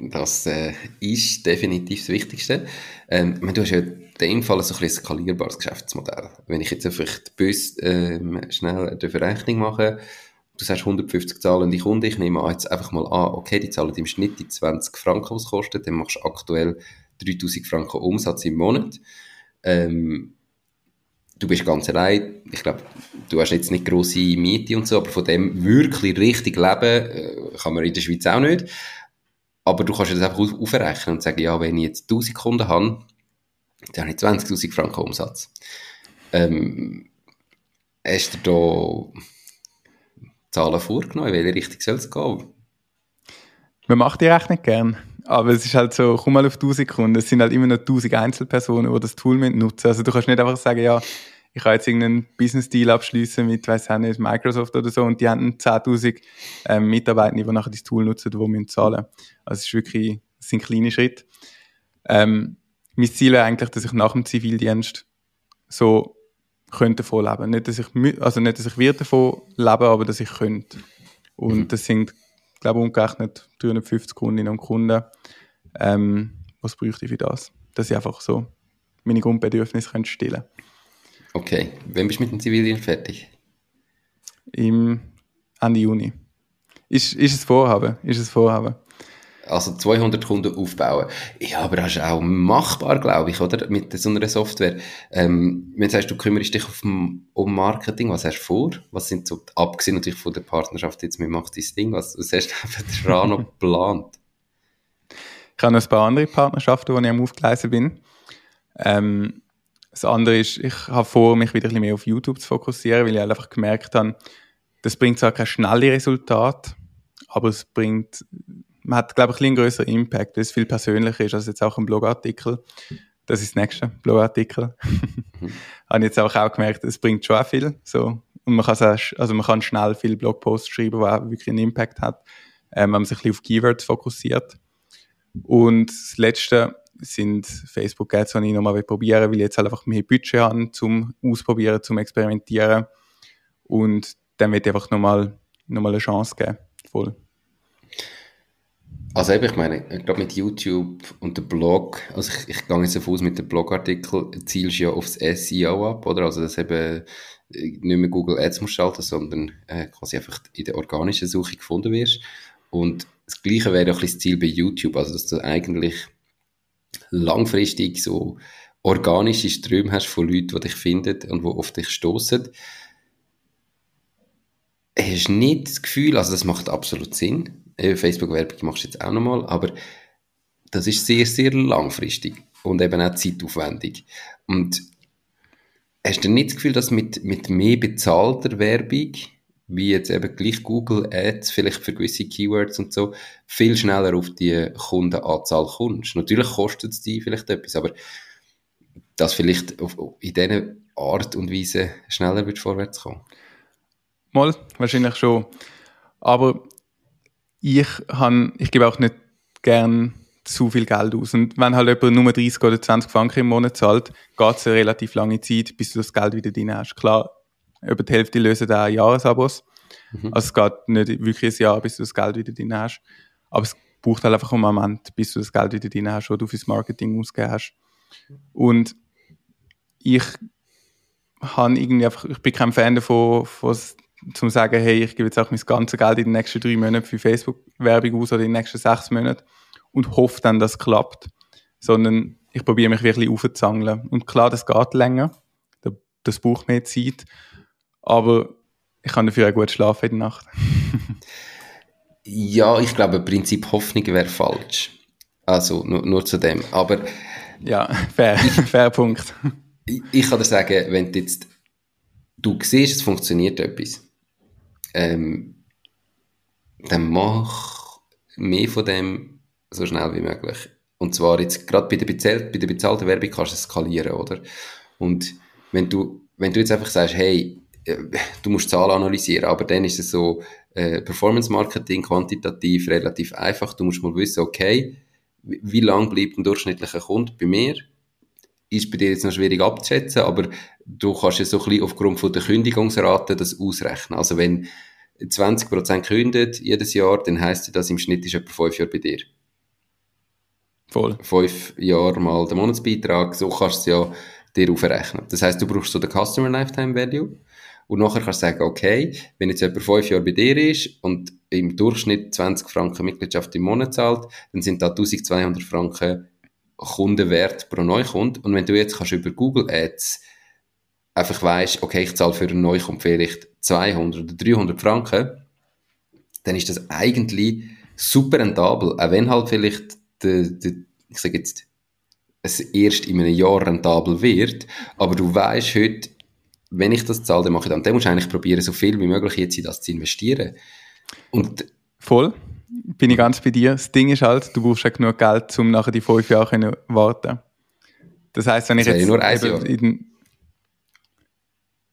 Das äh, ist definitiv das Wichtigste. Ähm, du hast ja in dem Fall so ein, ein skalierbares Geschäftsmodell. Wenn ich jetzt einfach die Bus ähm, schnell eine Verrechnung mache, du sagst 150 zahlende Kunden, ich nehme jetzt einfach mal an, okay, die zahlen im Schnitt die 20 Franken, was kostet, dann machst du aktuell 3000 Franken Umsatz im Monat. Ähm, du bist ganz allein. Ich glaube, du hast jetzt nicht grosse Miete und so, aber von dem wirklich richtig leben äh, kann man in der Schweiz auch nicht. Aber du kannst das einfach aufrechnen und sagen, ja, wenn ich jetzt 1000 Kunden habe, dann habe ich 20.000 Franken Umsatz. Ähm, hast du da Zahlen vorgenommen? In welche Richtung soll es gehen? Man macht die Rechnung gern. Aber es ist halt so, komm mal auf 1000 Kunden. Es sind halt immer noch 1000 Einzelpersonen, die das Tool nutzen. Also du kannst nicht einfach sagen, ja, ich kann jetzt irgendeinen Business-Deal abschließen mit, weiß ich nicht, Microsoft oder so und die haben 10.000 ähm, Mitarbeiter, die nachher das Tool nutzen, die müssen zahlen. Also es ist wirklich, es sind kleine Schritte. Ähm, mein Ziel wäre eigentlich, dass ich nach dem Zivildienst so könnte davon leben. Nicht, dass ich, also nicht, dass ich wird davon leben, aber dass ich könnte. Und mhm. das sind, glaube ich, umgerechnet 350 Kundinnen und Kunden. Ähm, was bräuchte ich für das? Dass ich einfach so meine Grundbedürfnisse stillen könnte. Okay, wann bist du mit dem Zivildienst fertig? Im Ende Juni. Ist, ist es Vorhaben, ist es Vorhaben. Also 200 Kunden aufbauen. Ja, aber das ist auch machbar, glaube ich, oder? Mit so einer Software. Ähm, wenn du sagst, du kümmerst dich auf, um Marketing, was hast du vor? Was sind so, abgesehen natürlich von der Partnerschaft jetzt mit Macht dein Ding, was, was hast du daran noch geplant? Ich habe noch ein paar andere Partnerschaften, wo ich am Aufgleisen bin. Ähm, das andere ist, ich habe vor, mich wieder ein bisschen mehr auf YouTube zu fokussieren, weil ich einfach gemerkt habe, das bringt zwar kein schnelles Resultat, aber es bringt, man hat, glaube ich, ein größeren Impact, weil es viel persönlicher ist als jetzt auch ein Blogartikel. Das ist das nächste, Blogartikel. Mhm. habe ich jetzt auch, auch gemerkt, es bringt schon auch viel, so. Und man kann, also man kann schnell viele Blogposts schreiben, die auch wirklich einen Impact hat, ähm, wenn man sich ein bisschen auf Keywords fokussiert. Und das Letzte, sind Facebook Ads, die ich nochmal probieren will, weil ich jetzt halt einfach mehr Budget habe zum Ausprobieren, zum Experimentieren. Und dann wird einfach nochmal noch mal eine Chance geben. Voll. Also eben, ich meine, glaube mit YouTube und dem Blog, also ich, ich gehe jetzt davon aus, mit dem Blogartikel zielst du ja aufs SEO ab, oder? Also dass eben äh, nicht mehr Google Ads musst schalten, sondern äh, quasi einfach in der organischen Suche gefunden wirst. Und das Gleiche wäre auch das Ziel bei YouTube, also dass du eigentlich langfristig so organische Ströme hast von Leuten, die dich finden und die auf dich stoßen. hast nicht das Gefühl, also das macht absolut Sinn. Facebook-Werbung machst du jetzt auch nochmal, aber das ist sehr, sehr langfristig und eben auch zeitaufwendig. Und hast du nicht das Gefühl, dass mit, mit mehr bezahlter Werbung, wie jetzt eben gleich Google Ads, vielleicht für gewisse Keywords und so, viel schneller auf die Kundenanzahl kommst? Natürlich kostet es dich vielleicht etwas, aber dass vielleicht auf, in dieser Art und Weise schneller wird vorwärts kommen? Mal, wahrscheinlich schon. Aber ich, han, ich gebe auch nicht gern zu viel Geld aus. Und wenn halt jemand nur 30 oder 20 Franken im Monat zahlt, geht es eine relativ lange Zeit, bis du das Geld wieder drin hast. Klar, über die Hälfte lösen da Jahresabos. Mhm. Also es geht nicht wirklich ein Jahr, bis du das Geld wieder drin hast. Aber es braucht halt einfach einen Moment, bis du das Geld wieder drin hast, wo du fürs Marketing ausgegeben hast. Und ich habe irgendwie einfach, ich bin kein Fan davon, von, zum sagen, hey, ich gebe jetzt auch mein ganzes Geld in den nächsten drei Monaten für Facebook-Werbung aus oder in den nächsten sechs Monaten und hoffe dann, dass es klappt. Sondern ich probiere mich wirklich aufzuzangeln. Und klar, das geht länger. Das braucht mehr Zeit. Aber ich kann dafür auch gut schlafen in der Nacht. ja, ich glaube, im Prinzip Hoffnung wäre falsch. Also, nur, nur zu dem. Aber. Ja, fair, fair Punkt. Ich, ich kann dir sagen, wenn du jetzt. Du siehst, es funktioniert etwas. Ähm, dann mach mehr von dem so schnell wie möglich. Und zwar jetzt gerade bei der, bezahlt, bei der bezahlten Werbung kannst du es skalieren, oder? Und wenn du, wenn du jetzt einfach sagst, hey, äh, du musst Zahlen analysieren, aber dann ist es so äh, Performance Marketing quantitativ relativ einfach. Du musst mal wissen, okay, wie lang bleibt ein durchschnittlicher Kunde bei mir? Ist bei dir jetzt noch schwierig abzuschätzen, aber du kannst ja so ein bisschen aufgrund von der Kündigungsrate das ausrechnen. Also wenn 20% kündet jedes Jahr, dann heisst das im Schnitt ist etwa 5 Jahre bei dir. Voll. fünf Jahre mal den Monatsbeitrag, so kannst du es ja dir aufrechnen. Das heißt, du brauchst so den Customer Lifetime Value und nachher kannst du sagen, okay, wenn jetzt jemand fünf Jahre bei dir ist und im Durchschnitt 20 Franken Mitgliedschaft im Monat zahlt, dann sind da 1200 Franken Kundenwert pro Neukund. Und wenn du jetzt kannst über Google Ads einfach weißt, okay, ich zahle für einen Neukund vielleicht 200 oder 300 Franken, dann ist das eigentlich super rentabel, auch wenn halt vielleicht der, der, ich sage jetzt, es erst in einem Jahr rentabel wird, aber du weißt heute, wenn ich das zahle, dann mache ich dann. Dann musst du eigentlich probieren, so viel wie möglich jetzt in das zu investieren. Und Voll, bin ich ganz bei dir. Das Ding ist halt, du brauchst ja genug Geld, um nachher die fünf Jahre zu warten. Das heißt, wenn ich das jetzt nur ein Jahr. In,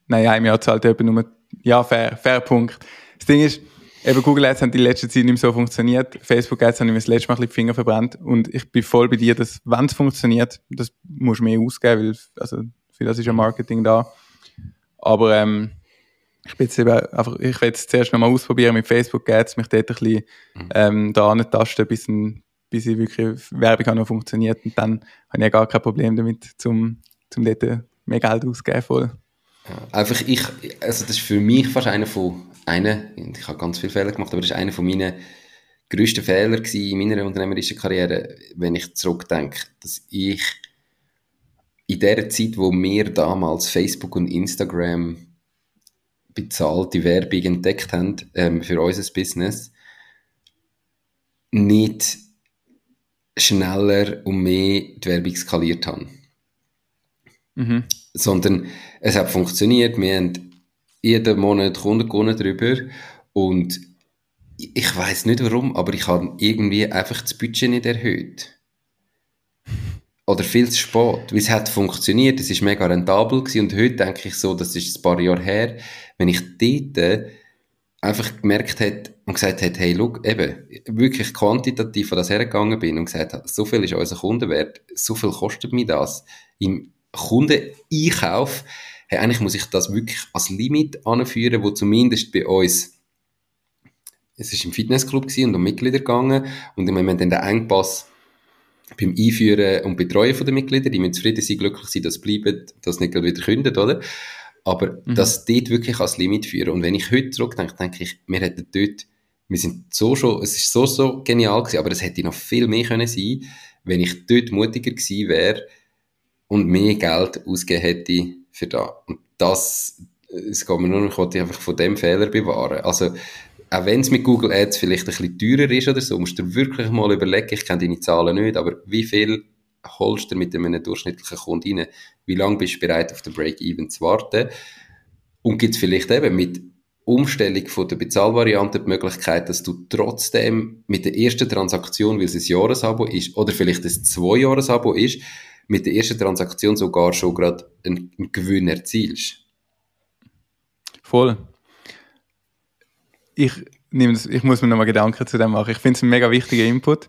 nein, ein Jahr zahlt eben nur, ja, fair, fair Punkt. Das Ding ist, Eben Google Ads haben die letzte Zeit nicht mehr so funktioniert. Facebook Ads haben mir das letzte Mal ein bisschen die Finger verbrannt. Und ich bin voll bei dir, dass, wenn es funktioniert, das musst du mehr ausgeben, weil, also, für das ist ja Marketing da. Aber, ähm, ich bin jetzt eben einfach, ich will jetzt zuerst nochmal ausprobieren mit Facebook Ads, mich dort ein bisschen, mhm. ähm, da antasten, bis, ein, bis ich wirklich Werbung auch noch funktioniert. Und dann habe ich ja gar kein Problem damit, zum, zum dort mehr Geld auszugeben, voll. Einfach ich, also das ist für mich fast einer von, einer, ich habe ganz viele Fehler gemacht, aber das ist einer von meinen grössten Fehler in meiner unternehmerischen Karriere, wenn ich zurückdenke, dass ich in der Zeit, wo wir damals Facebook und Instagram bezahlte Werbung entdeckt haben ähm, für unser Business, nicht schneller und mehr die Werbung skaliert haben. Mhm sondern es hat funktioniert. Wir haben jeden Monat Kunden gewonnen darüber und ich weiß nicht warum, aber ich habe irgendwie einfach das Budget nicht erhöht. Oder viel zu spät. Weil es hat funktioniert, es ist mega rentabel gewesen. Und heute denke ich so, das ist ein paar Jahre her, wenn ich dort einfach gemerkt hätte und gesagt hätte, hey, look, eben, wirklich quantitativ an das hergegangen bin und gesagt habe, so viel ist unser Kundenwert, so viel kostet mir das. Im Kundeneinkauf, hey, eigentlich muss ich das wirklich als Limit anführen, wo zumindest bei uns es ist im Fitnessclub und um Mitglieder gegangen. Und im Moment dann der Engpass beim Einführen und Betreuen der Mitglieder, die müssen zufrieden sein, glücklich sein, dass bleiben, dass nicht wieder kündet, oder? Aber mhm. das dort wirklich als Limit führen. Und wenn ich heute zurückdenke, denke ich, wir hätten dort, wir sind so schon, es ist so, so genial gewesen, aber es hätte noch viel mehr können sein, wenn ich dort mutiger gewesen wäre, und mehr Geld ausgegeben hätte für da. Und das es geht mir nur noch, ich wollte einfach von dem Fehler bewahren. Also, auch wenn es mit Google Ads vielleicht ein bisschen teurer ist oder so, musst du dir wirklich mal überlegen, ich kenne deine Zahlen nicht, aber wie viel holst du mit einem durchschnittlichen Kunden rein? Wie lange bist du bereit, auf den Break-Even zu warten? Und gibt es vielleicht eben mit Umstellung von der Bezahlvariante die Möglichkeit, dass du trotzdem mit der ersten Transaktion, weil es ein Jahresabo ist, oder vielleicht ein Zwei-Jahres-Abo ist, mit der ersten Transaktion sogar schon gerade einen, einen Gewinn erzielst? Voll. Ich, nehme das, ich muss mir nochmal Gedanken zu dem machen. Ich finde es ein mega wichtiger Input.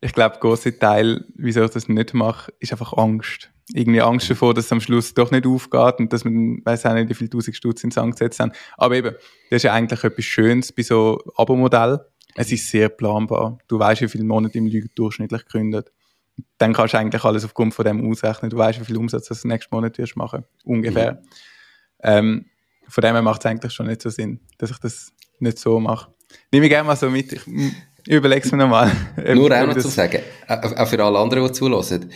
Ich glaube, der große Teil, wieso ich das nicht mache, ist einfach Angst. Irgendwie Angst davor, dass es am Schluss doch nicht aufgeht und dass man, weiß auch nicht, wie viele tausend Stutz ins Sand gesetzt haben. Aber eben, das ist ja eigentlich etwas Schönes bei so Abo-Modell. Es ist sehr planbar. Du weißt, wie viele Monate im Lügen durchschnittlich gründet. Dann kannst du eigentlich alles aufgrund von dem ausrechnen. Du weißt, wie viel Umsatz du nächsten Monat wirst machen. Ungefähr. Mhm. Ähm, von dem her macht es eigentlich schon nicht so Sinn, dass ich das nicht so mache. Nehme ich gerne mal so mit. Ich überlege es mir nochmal. Nur auch noch zu sagen, auch für alle anderen, die zulassen,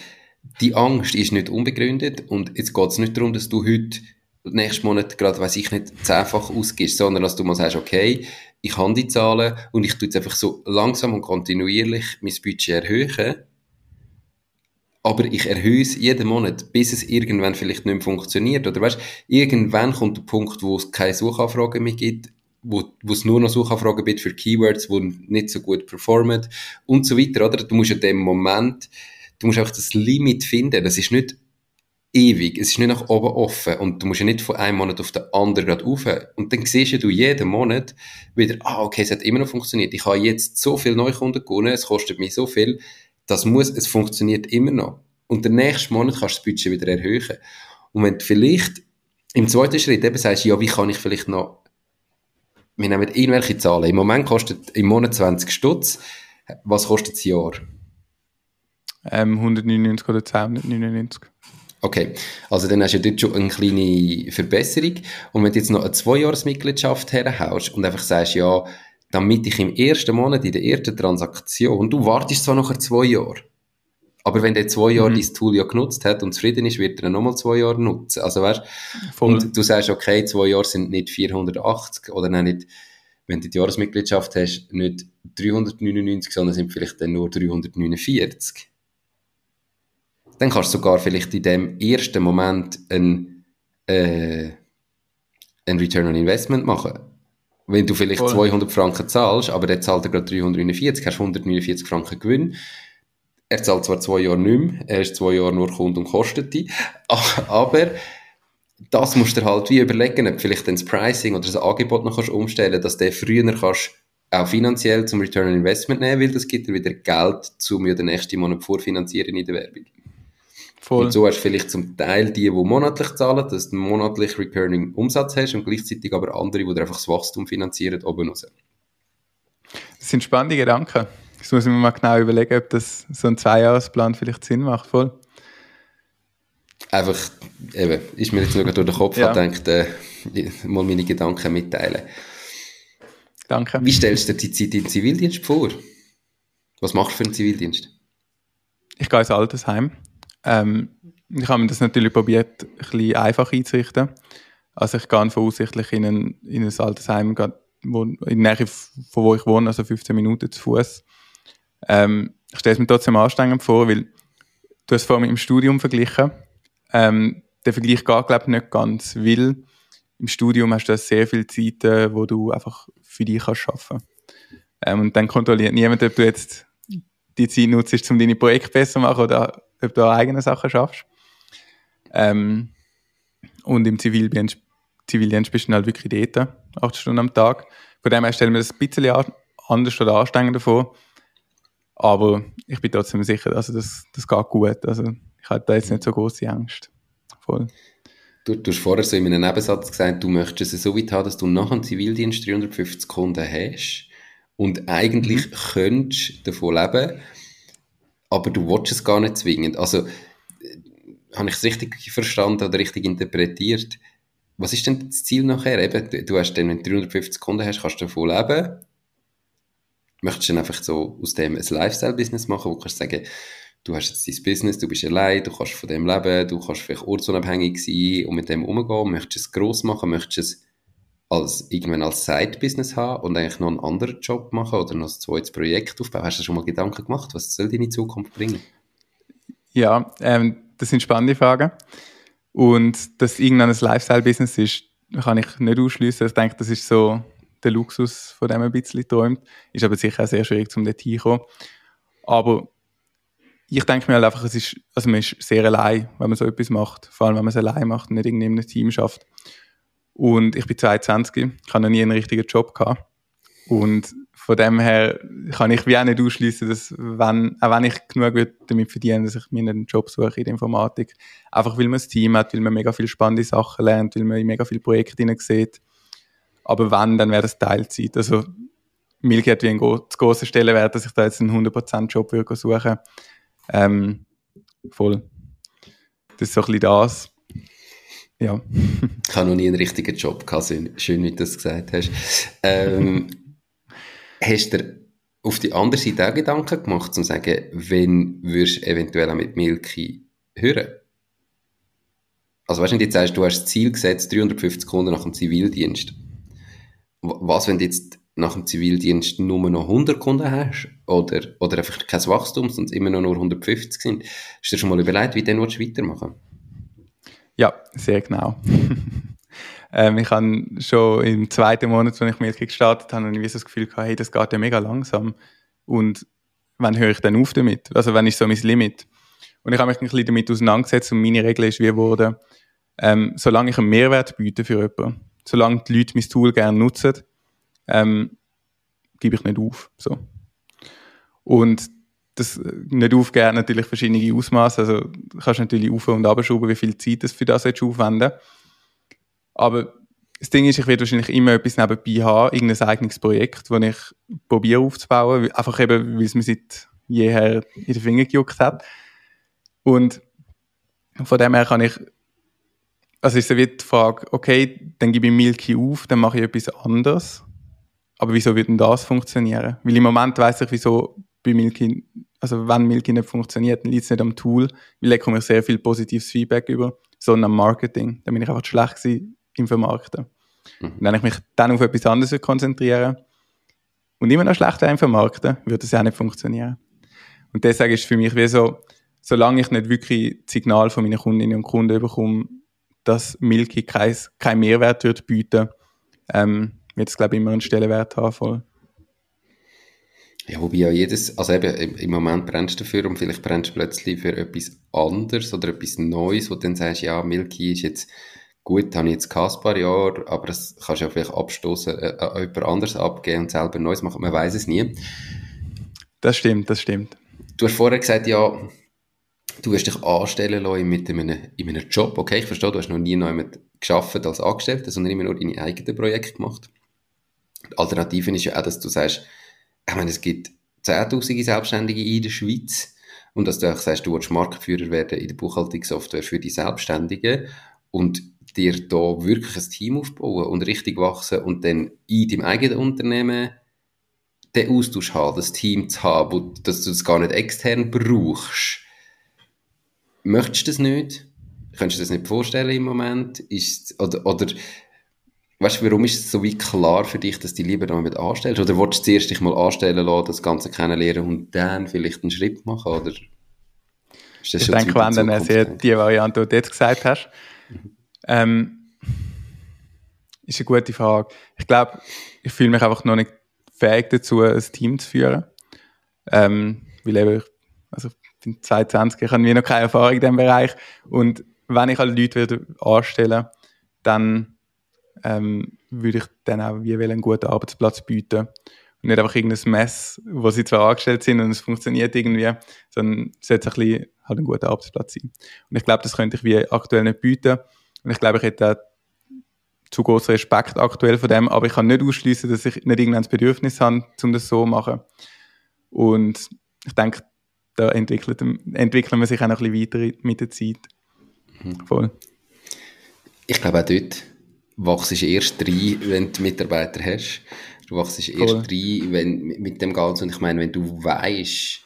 die Angst ist nicht unbegründet und jetzt geht es nicht darum, dass du heute nächsten Monat gerade, weiß ich nicht, zehnfach ausgibst, sondern dass du mal sagst, okay, ich habe die Zahlen und ich tue jetzt einfach so langsam und kontinuierlich mein Budget erhöhen aber ich erhöhe es jeden Monat, bis es irgendwann vielleicht nicht mehr funktioniert. Oder weißt, irgendwann kommt der Punkt, wo es keine Suchanfragen mehr gibt, wo, wo es nur noch Suchanfragen gibt für Keywords, die nicht so gut performen und so weiter, oder? Du musst in dem Moment, du musst auch das Limit finden. Das ist nicht ewig. Es ist nicht nach oben offen und du musst ja nicht von einem Monat auf den anderen gerade rauf. Und dann siehst du jeden Monat wieder, ah, okay, es hat immer noch funktioniert. Ich habe jetzt so viele Neukunden gewonnen, es kostet mich so viel das muss, es funktioniert immer noch. Und den nächsten Monat kannst du das Budget wieder erhöhen. Und wenn du vielleicht im zweiten Schritt eben sagst, ja, wie kann ich vielleicht noch, wir nehmen irgendwelche Zahlen. Im Moment kostet im Monat 20 Stutz. Was kostet das Jahr? Ähm, 199 oder 299. Okay, also dann hast du ja dort schon eine kleine Verbesserung. Und wenn du jetzt noch eine Zweijahresmitgliedschaft herhaust und einfach sagst, ja, damit ich im ersten Monat, in der ersten Transaktion, du wartest zwar nachher zwei Jahre, aber wenn der zwei Jahre mhm. dein Tool ja genutzt hat und zufrieden ist, wird er nochmal zwei Jahre nutzen. Also weißt, Voll. und du sagst, okay, zwei Jahre sind nicht 480 oder nein, nicht, wenn du die Jahresmitgliedschaft hast, nicht 399, sondern sind vielleicht dann nur 349. Dann kannst du sogar vielleicht in dem ersten Moment ein, äh, ein Return on Investment machen. Wenn du vielleicht Voll. 200 Franken zahlst, aber der zahlt er gerade 349, hast du 149 Franken Gewinn. Er zahlt zwar zwei Jahre nicht mehr, er ist zwei Jahre nur Kunde und kostet die, aber das musst du halt wie überlegen, ob vielleicht dann das Pricing oder das Angebot noch kannst umstellen dass du früher kannst auch finanziell zum Return on Investment nehmen, weil das gibt dir wieder Geld, um ja den nächsten Monat vorfinanzieren in der Werbung. Voll. Und so hast du vielleicht zum Teil die, die monatlich zahlen, dass du monatlich recurring Umsatz hast und gleichzeitig aber andere, die einfach das Wachstum finanzieren, oben raus. Das sind spannende Gedanken. Das muss ich mir mal genau überlegen, ob das so ein Zweijahresplan vielleicht Sinn macht. Voll. Einfach, eben, ist mir jetzt nur durch den Kopf, ja. gedacht, äh, mal meine Gedanken mitteilen. Danke. Wie stellst du dir die Zeit im Zivildienst vor? Was machst du für einen Zivildienst? Ich gehe ins Altersheim. Ähm, ich habe mir das natürlich probiert, ein bisschen einfach einzurichten. Also ich gehe voraussichtlich in ein, in ein Altersheim, wo, in der Nähe von wo ich wohne, also 15 Minuten zu Fuß. Ähm, ich stelle es mir trotzdem anstrengend vor, weil du hast vor mit dem Studium verglichen. Ähm, der Vergleich geht, glaube ich, nicht ganz, weil im Studium hast du sehr viele Zeiten, wo du einfach für dich kannst arbeiten ähm, Und dann kontrolliert niemand, ob du jetzt die Zeit nutzt, um deine Projekte besser zu machen oder ob du eigene Sachen schaffst. Ähm, und im Zivildienst, Zivildienst bist du halt wirklich dort, acht Stunden am Tag. Von dem her stellen wir das ein bisschen anders oder anstrengender vor. Aber ich bin trotzdem sicher, also das, das geht gut. Also ich habe da jetzt nicht so große Angst. Voll. Du, du hast vorher so in einem Nebensatz gesagt, du möchtest es so weit haben, dass du nach dem Zivildienst 350 Kunden hast und eigentlich mhm. könntest davon leben aber du willst es gar nicht zwingend. Also, äh, habe ich es richtig verstanden oder richtig interpretiert? Was ist denn das Ziel nachher? Eben, du hast dann, wenn du 350 Kunden hast, kannst du davon leben. Möchtest du dann einfach so aus dem ein Lifestyle-Business machen, wo du kannst sagen, du hast jetzt dein Business, du bist allein, du kannst von dem leben, du kannst vielleicht ortsunabhängig sein und mit dem umgehen, möchtest es gross machen, möchtest es als, irgendwann als Side-Business haben und eigentlich noch einen anderen Job machen oder noch ein zweites Projekt aufbauen. Hast du schon mal Gedanken gemacht, was soll deine Zukunft bringen? Ja, ähm, das sind spannende Fragen. Und dass irgendwann ein Lifestyle-Business ist, kann ich nicht ausschließen. Ich denke, das ist so der Luxus, von dem ein bisschen träumt. Ist aber sicher auch sehr schwierig, um dort hinzukommen. Aber ich denke mir halt einfach, es ist, also man ist sehr allein, wenn man so etwas macht. Vor allem, wenn man es allein macht und nicht irgendwie in einem Team schafft. Und ich bin 22, ich habe noch nie einen richtigen Job gehabt. Und von dem her kann ich wie auch nicht ausschließen, dass wenn, auch wenn ich genug damit verdiene, dass ich mir einen Job suche in der Informatik. Einfach weil man ein Team hat, weil man mega viele spannende Sachen lernt, weil man in mega viele Projekte sieht. Aber wenn, dann wäre das Teilzeit. Also, Milky hat wie einen go grossen Stellenwert, dass ich da jetzt einen 100% Job würde suchen ähm, Voll. Das ist so ein bisschen das. Ja. ich habe noch nie einen richtigen Job gehabt, schön, wie du das gesagt hast. Ähm, hast du auf die andere Seite auch Gedanken gemacht, um zu sagen, wenn würdest du eventuell auch mit Milky hören? Also weißt du, jetzt sagst du, hast das Ziel gesetzt, 350 Kunden nach dem Zivildienst. Was, wenn du jetzt nach dem Zivildienst nur noch 100 Kunden hast oder, oder einfach kein Wachstum, und immer noch nur 150 sind? Hast du dir schon mal überlegt, wie du weitermachen Ja, sehr genau. ähm, ich habe schon im zweiten Monat, als ich Milky gestartet habe, ich das Gefühl gehabt, hey, das geht ja mega langsam. Und wann höre ich dann auf damit? Also wann ist so mein Limit? Und ich habe mich ein bisschen damit auseinandergesetzt und meine Regel ist wie geworden, ähm, solange ich einen Mehrwert biete für jemanden, solange die Leute mein Tool gerne nutzen, ähm, gebe ich nicht auf. So. Und das äh, nicht aufgeben natürlich verschiedene Ausmaße. Also du kannst natürlich auf- und abschrauben, wie viel Zeit das für das jetzt aufwenden. Aber das Ding ist, ich werde wahrscheinlich immer etwas nebenbei haben, irgendein eigenes Projekt, das ich probiere aufzubauen, einfach eben, weil es mir seit jeher in den Finger gejuckt hat. Und von dem her kann ich, also ist so wie die Frage, okay, dann gebe ich Milky auf, dann mache ich etwas anderes. Aber wieso wird denn das funktionieren? Weil im Moment weiß ich, wieso bei Milky, also wenn Milky nicht funktioniert, dann liegt es nicht am Tool, weil da komme ich sehr viel positives Feedback über, sondern am Marketing. Da bin ich einfach schlecht gewesen im Vermarkten. Mhm. Und wenn ich mich dann auf etwas anderes konzentriere und immer noch schlechter im Vermarkten, würde ja auch nicht funktionieren. Und deswegen ist es für mich wie so, solange ich nicht wirklich das Signal von meinen Kundinnen und Kunden bekomme, dass Milky kein, kein Mehrwert wird bieten, ähm, wird es, glaube ich, immer einen Stellenwert haben. Voll. Ja, wobei ja jedes, also eben, im Moment brennst du dafür und vielleicht brennst du plötzlich für etwas anderes oder etwas Neues, wo du dann sagst, ja, Milky ist jetzt gut, habe ich jetzt ein paar Jahre, aber das kannst du ja vielleicht abstoßen, äh, an jemand anderes abgeben und selber Neues machen, man weiß es nie. Das stimmt, das stimmt. Du hast vorher gesagt, ja, du wirst dich anstellen lassen mit einem, in einem Job, okay, ich verstehe, du hast noch nie jemand geschafft als Angestellter, sondern immer nur deine eigenen Projekte gemacht. Die Alternative ist ja auch, dass du sagst, ich meine, es gibt zehntausende Selbstständige in der Schweiz und dass du auch sagst, du willst Marktführer werden in der Buchhaltungssoftware für die Selbstständigen und dir da wirklich ein Team aufbauen und richtig wachsen und dann in deinem eigenen Unternehmen den Austausch haben, das Team zu haben, wo, dass du das gar nicht extern brauchst. Möchtest du das nicht? Könntest du das nicht vorstellen im Moment? Ist, oder, oder weißt du, warum ist es so wie klar für dich, dass du lieber noch mit anstellst? Oder willst du zuerst dich mal anstellen lassen, das Ganze kennenlernen und dann vielleicht einen Schritt machen? Oder ich denke, wenn dann sehr die Variante, die du jetzt gesagt hast, ähm, ist eine gute Frage. Ich glaube, ich fühle mich einfach noch nicht fähig dazu, ein Team zu führen. Ähm, weil eben, also bin 22, ich habe noch keine Erfahrung in diesem Bereich. Und wenn ich halt Leute würde anstellen dann ähm, würde ich dann auch wie einen guten Arbeitsplatz bieten. Und nicht einfach irgendein Mess, wo sie zwar angestellt sind und es funktioniert irgendwie, sondern es sollte ein bisschen halt ein guter Arbeitsplatz sein. Und ich glaube, das könnte ich wie aktuell nicht bieten. Und ich glaube, ich hätte auch zu großen Respekt aktuell von dem, aber ich kann nicht ausschließen, dass ich nicht irgendwann das Bedürfnis habe, um das so zu machen. Und ich denke, da entwickelt, entwickelt man sich auch noch ein bisschen weiter mit der Zeit. Mhm. Voll. Ich glaube auch dort wachst du erst rein, wenn du Mitarbeiter hast. Du wachst erst rein, wenn, mit dem Ganzen. Und ich meine, wenn du weißt,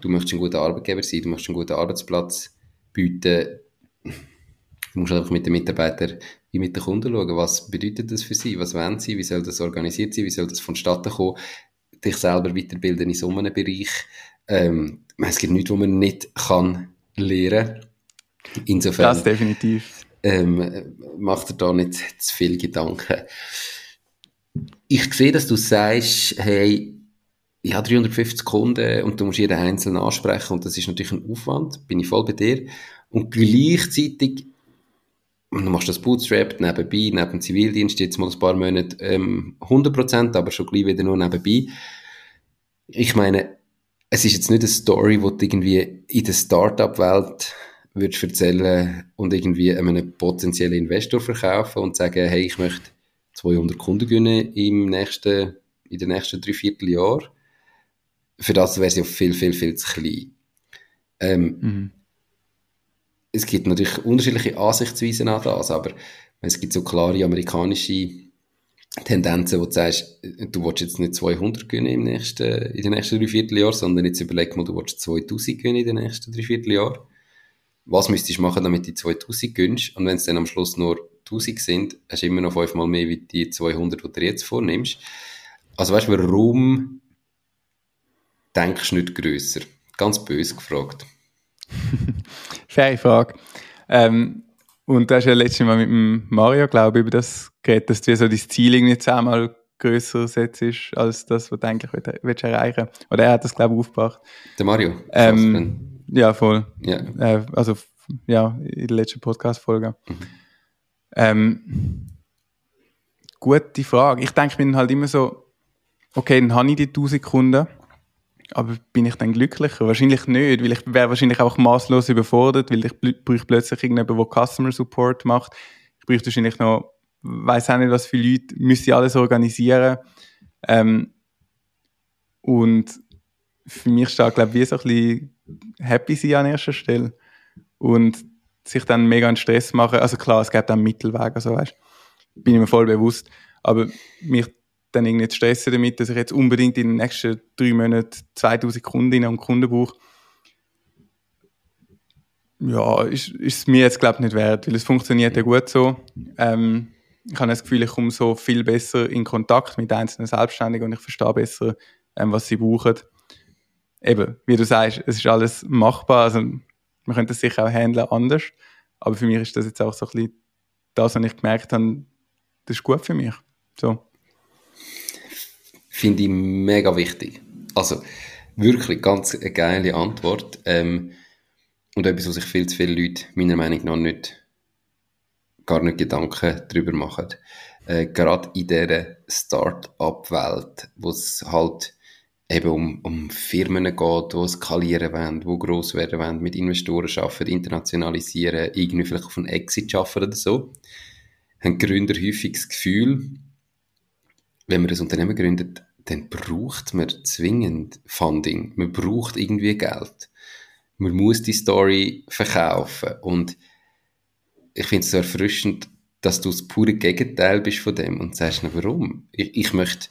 du möchtest ein guter Arbeitgeber sein, du möchtest einen guten Arbeitsplatz bieten, du musst einfach mit den Mitarbeitern wie mit den Kunden schauen, was bedeutet das für sie, was wollen sie, wie soll das organisiert sein, wie soll das vonstatten kommen, dich selber weiterbilden in so einem Bereich. Ähm, es gibt nichts, was man nicht kann lernen. Insofern. Das definitiv. Ähm, macht er da nicht zu viel Gedanken. Ich sehe, dass du sagst, hey, ich habe 350 Kunden und du musst jeden einzeln ansprechen und das ist natürlich ein Aufwand, bin ich voll bei dir. Und gleichzeitig, du machst das Bootstrap nebenbei, neben dem Zivildienst, jetzt mal ein paar Monate ähm, 100%, aber schon gleich wieder nur nebenbei. Ich meine, es ist jetzt nicht eine Story, die du irgendwie in der Startup-Welt würdest erzählen und irgendwie einem potenziellen Investor verkaufen und sagen, hey, ich möchte 200 Kunden gewinnen im nächsten, in den nächsten drei Vierteljahren für das wäre sie auch viel, viel, viel zu klein. Ähm, mhm. Es gibt natürlich unterschiedliche Ansichtsweisen an das, aber es gibt so klare amerikanische Tendenzen, wo du sagst, du willst jetzt nicht 200 gewinnen im nächsten, in den nächsten drei Vierteljahren, sondern jetzt überleg mal, du willst 2000 gewinnen in den nächsten drei Vierteljahren. Was müsstest du machen, damit du 2000 gönnst? Und wenn es dann am Schluss nur 1000 sind, hast du immer noch fünfmal mehr wie die 200, die du jetzt vornimmst. Also weißt du, warum denkst du nicht grösser? Ganz böse gefragt. Faire Frage. Ähm, und du hast ja letztes Mal mit dem Mario, glaube ich, über das geredet, dass du so dein Ziel irgendwie zehnmal grösser setzt als das, was du eigentlich willst erreichen Oder er hat das, glaube ich, aufgebracht. Der Mario? Ähm, ja, voll. Ja. Äh, also, ja, in der letzten Podcast-Folge. Mhm. Ähm, gute Frage. Ich denke mir halt immer so, okay, dann habe ich die 1000 Kunden aber bin ich dann glücklicher? Wahrscheinlich nicht, weil ich wäre wahrscheinlich auch maßlos überfordert, weil ich bräuchte plötzlich irgendjemanden, der Customer Support macht. Ich bräuchte wahrscheinlich noch, weiß auch nicht, was für Leute, müsste ich alles organisieren. Ähm, und für mich steht, glaube ich, wie so ein bisschen happy sein an erster Stelle. Und sich dann mega einen Stress machen. Also klar, es gibt auch einen Mittelweg, also weißt, bin ich mir voll bewusst. Aber mich dann irgendwie zu stressen damit, dass ich jetzt unbedingt in den nächsten drei Monaten 2000 Kundinnen und Kunden brauche. Ja, ist, ist es mir jetzt, glaube ich, nicht wert, weil es funktioniert ja gut so. Ähm, ich habe das Gefühl, ich komme so viel besser in Kontakt mit einzelnen Selbstständigen und ich verstehe besser, ähm, was sie brauchen. Eben, wie du sagst, es ist alles machbar. Also, man könnte es sicher auch handeln anders. Aber für mich ist das jetzt auch so ein bisschen das, was ich gemerkt habe, das ist gut für mich. So finde ich mega wichtig. Also, wirklich ganz eine geile Antwort. Ähm, und etwas, was sich viel zu viele Leute meiner Meinung nach nicht, gar nicht Gedanken darüber machen. Äh, Gerade in dieser Start-up-Welt, wo es halt eben um, um Firmen geht, die skalieren wollen, die gross werden wollen, mit Investoren arbeiten, internationalisieren, irgendwie vielleicht auf einen Exit arbeiten oder so, haben Gründer häufig das Gefühl, wenn man ein Unternehmen gründet, dann braucht man zwingend Funding. Man braucht irgendwie Geld. Man muss die Story verkaufen. Und ich finde es so erfrischend, dass du das pure Gegenteil bist von dem und sagst, na, warum? Ich, ich möchte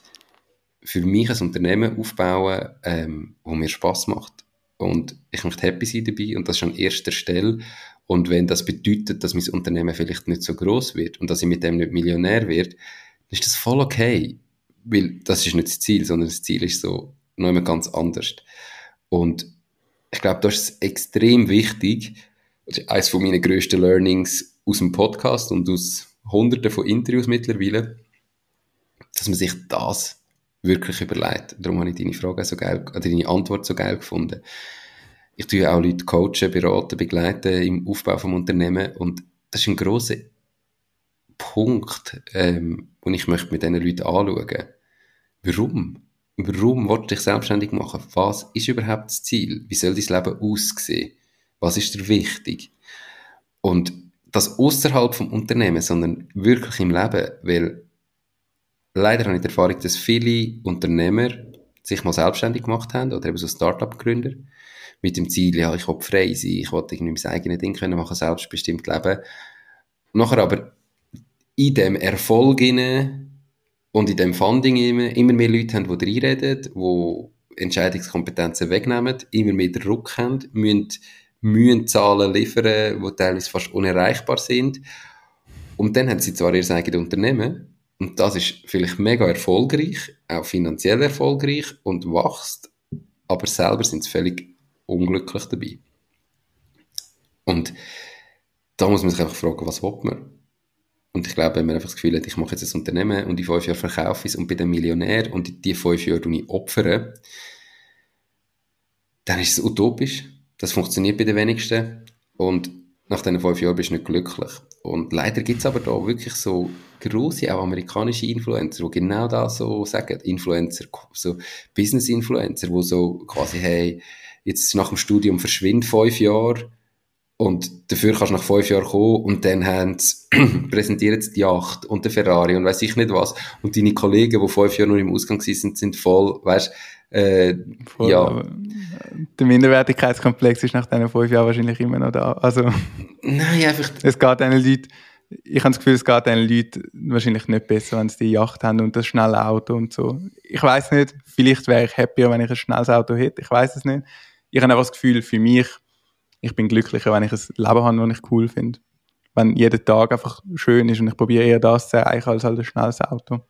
für mich ein Unternehmen aufbauen, ähm, wo mir Spaß macht. Und ich möchte happy sein dabei und das ist an erster Stelle. Und wenn das bedeutet, dass mein Unternehmen vielleicht nicht so groß wird und dass ich mit dem nicht Millionär werde, dann ist das voll okay weil das ist nicht das Ziel, sondern das Ziel ist so noch immer ganz anders. Und ich glaube, das ist extrem wichtig. Das ist eines von meinen grössten Learnings aus dem Podcast und aus hunderten von Interviews mittlerweile, dass man sich das wirklich überlegt. Darum habe ich deine Frage so geil, oder deine Antwort so geil gefunden. Ich tue auch Leute coachen, beraten, begleiten im Aufbau vom Unternehmen und das ist ein großer Punkt, ähm, den ich möchte mit diesen Leuten anschauen. Warum? Warum willst du dich selbstständig machen? Was ist überhaupt das Ziel? Wie soll dein Leben aussehen? Was ist dir wichtig? Und das außerhalb vom Unternehmen, sondern wirklich im Leben, weil leider habe ich die Erfahrung, dass viele Unternehmer sich mal selbstständig gemacht haben oder eben so Start-up-Gründer mit dem Ziel, ja, ich will frei sein, ich will irgendwie mein eigenes Ding können machen, selbstbestimmt leben. Nachher aber in dem Erfolg und in dem Funding immer, immer mehr Leute haben, die reinreden, die Entscheidungskompetenzen wegnehmen, immer mehr Druck haben, müssen, müssen Zahlen liefern, die teilweise fast unerreichbar sind. Und dann haben sie zwar ihr eigenes Unternehmen, und das ist vielleicht mega erfolgreich, auch finanziell erfolgreich und wächst, aber selber sind sie völlig unglücklich dabei. Und da muss man sich einfach fragen, was will man? Und ich glaube, wenn man einfach das Gefühl hat, ich mache jetzt ein Unternehmen und in fünf Jahren verkaufe ich es und bin dann Millionär und die fünf Jahre ich opfere, dann ist es utopisch. Das funktioniert bei den wenigsten. Und nach diesen fünf Jahren bist du nicht glücklich. Und leider gibt es aber da wirklich so große, auch amerikanische Influencer, die genau das so sagen. Influencer, so Business-Influencer, die so quasi, hey, jetzt nach dem Studium verschwind fünf Jahre und dafür kannst du nach fünf Jahren kommen und dann haben sie, präsentieren sie die Yacht und den Ferrari und weiß ich nicht was. Und deine Kollegen, die fünf Jahre noch im Ausgang sind, sind voll, weißt äh, voll, ja. Der Minderwertigkeitskomplex ist nach diesen fünf Jahren wahrscheinlich immer noch da. Also, Nein, einfach. Es geht diesen Leuten, ich habe das Gefühl, es geht diesen Leuten wahrscheinlich nicht besser, wenn sie die Yacht haben und das schnelle Auto und so. Ich weiß nicht, vielleicht wäre ich happier, wenn ich ein schnelles Auto hätte. Ich weiß es nicht. Ich habe einfach das Gefühl, für mich, ich bin glücklicher, wenn ich ein Leben habe, das ich cool finde. Wenn jeder Tag einfach schön ist und ich probiere eher das zu erreichen als halt ein schnelles Auto.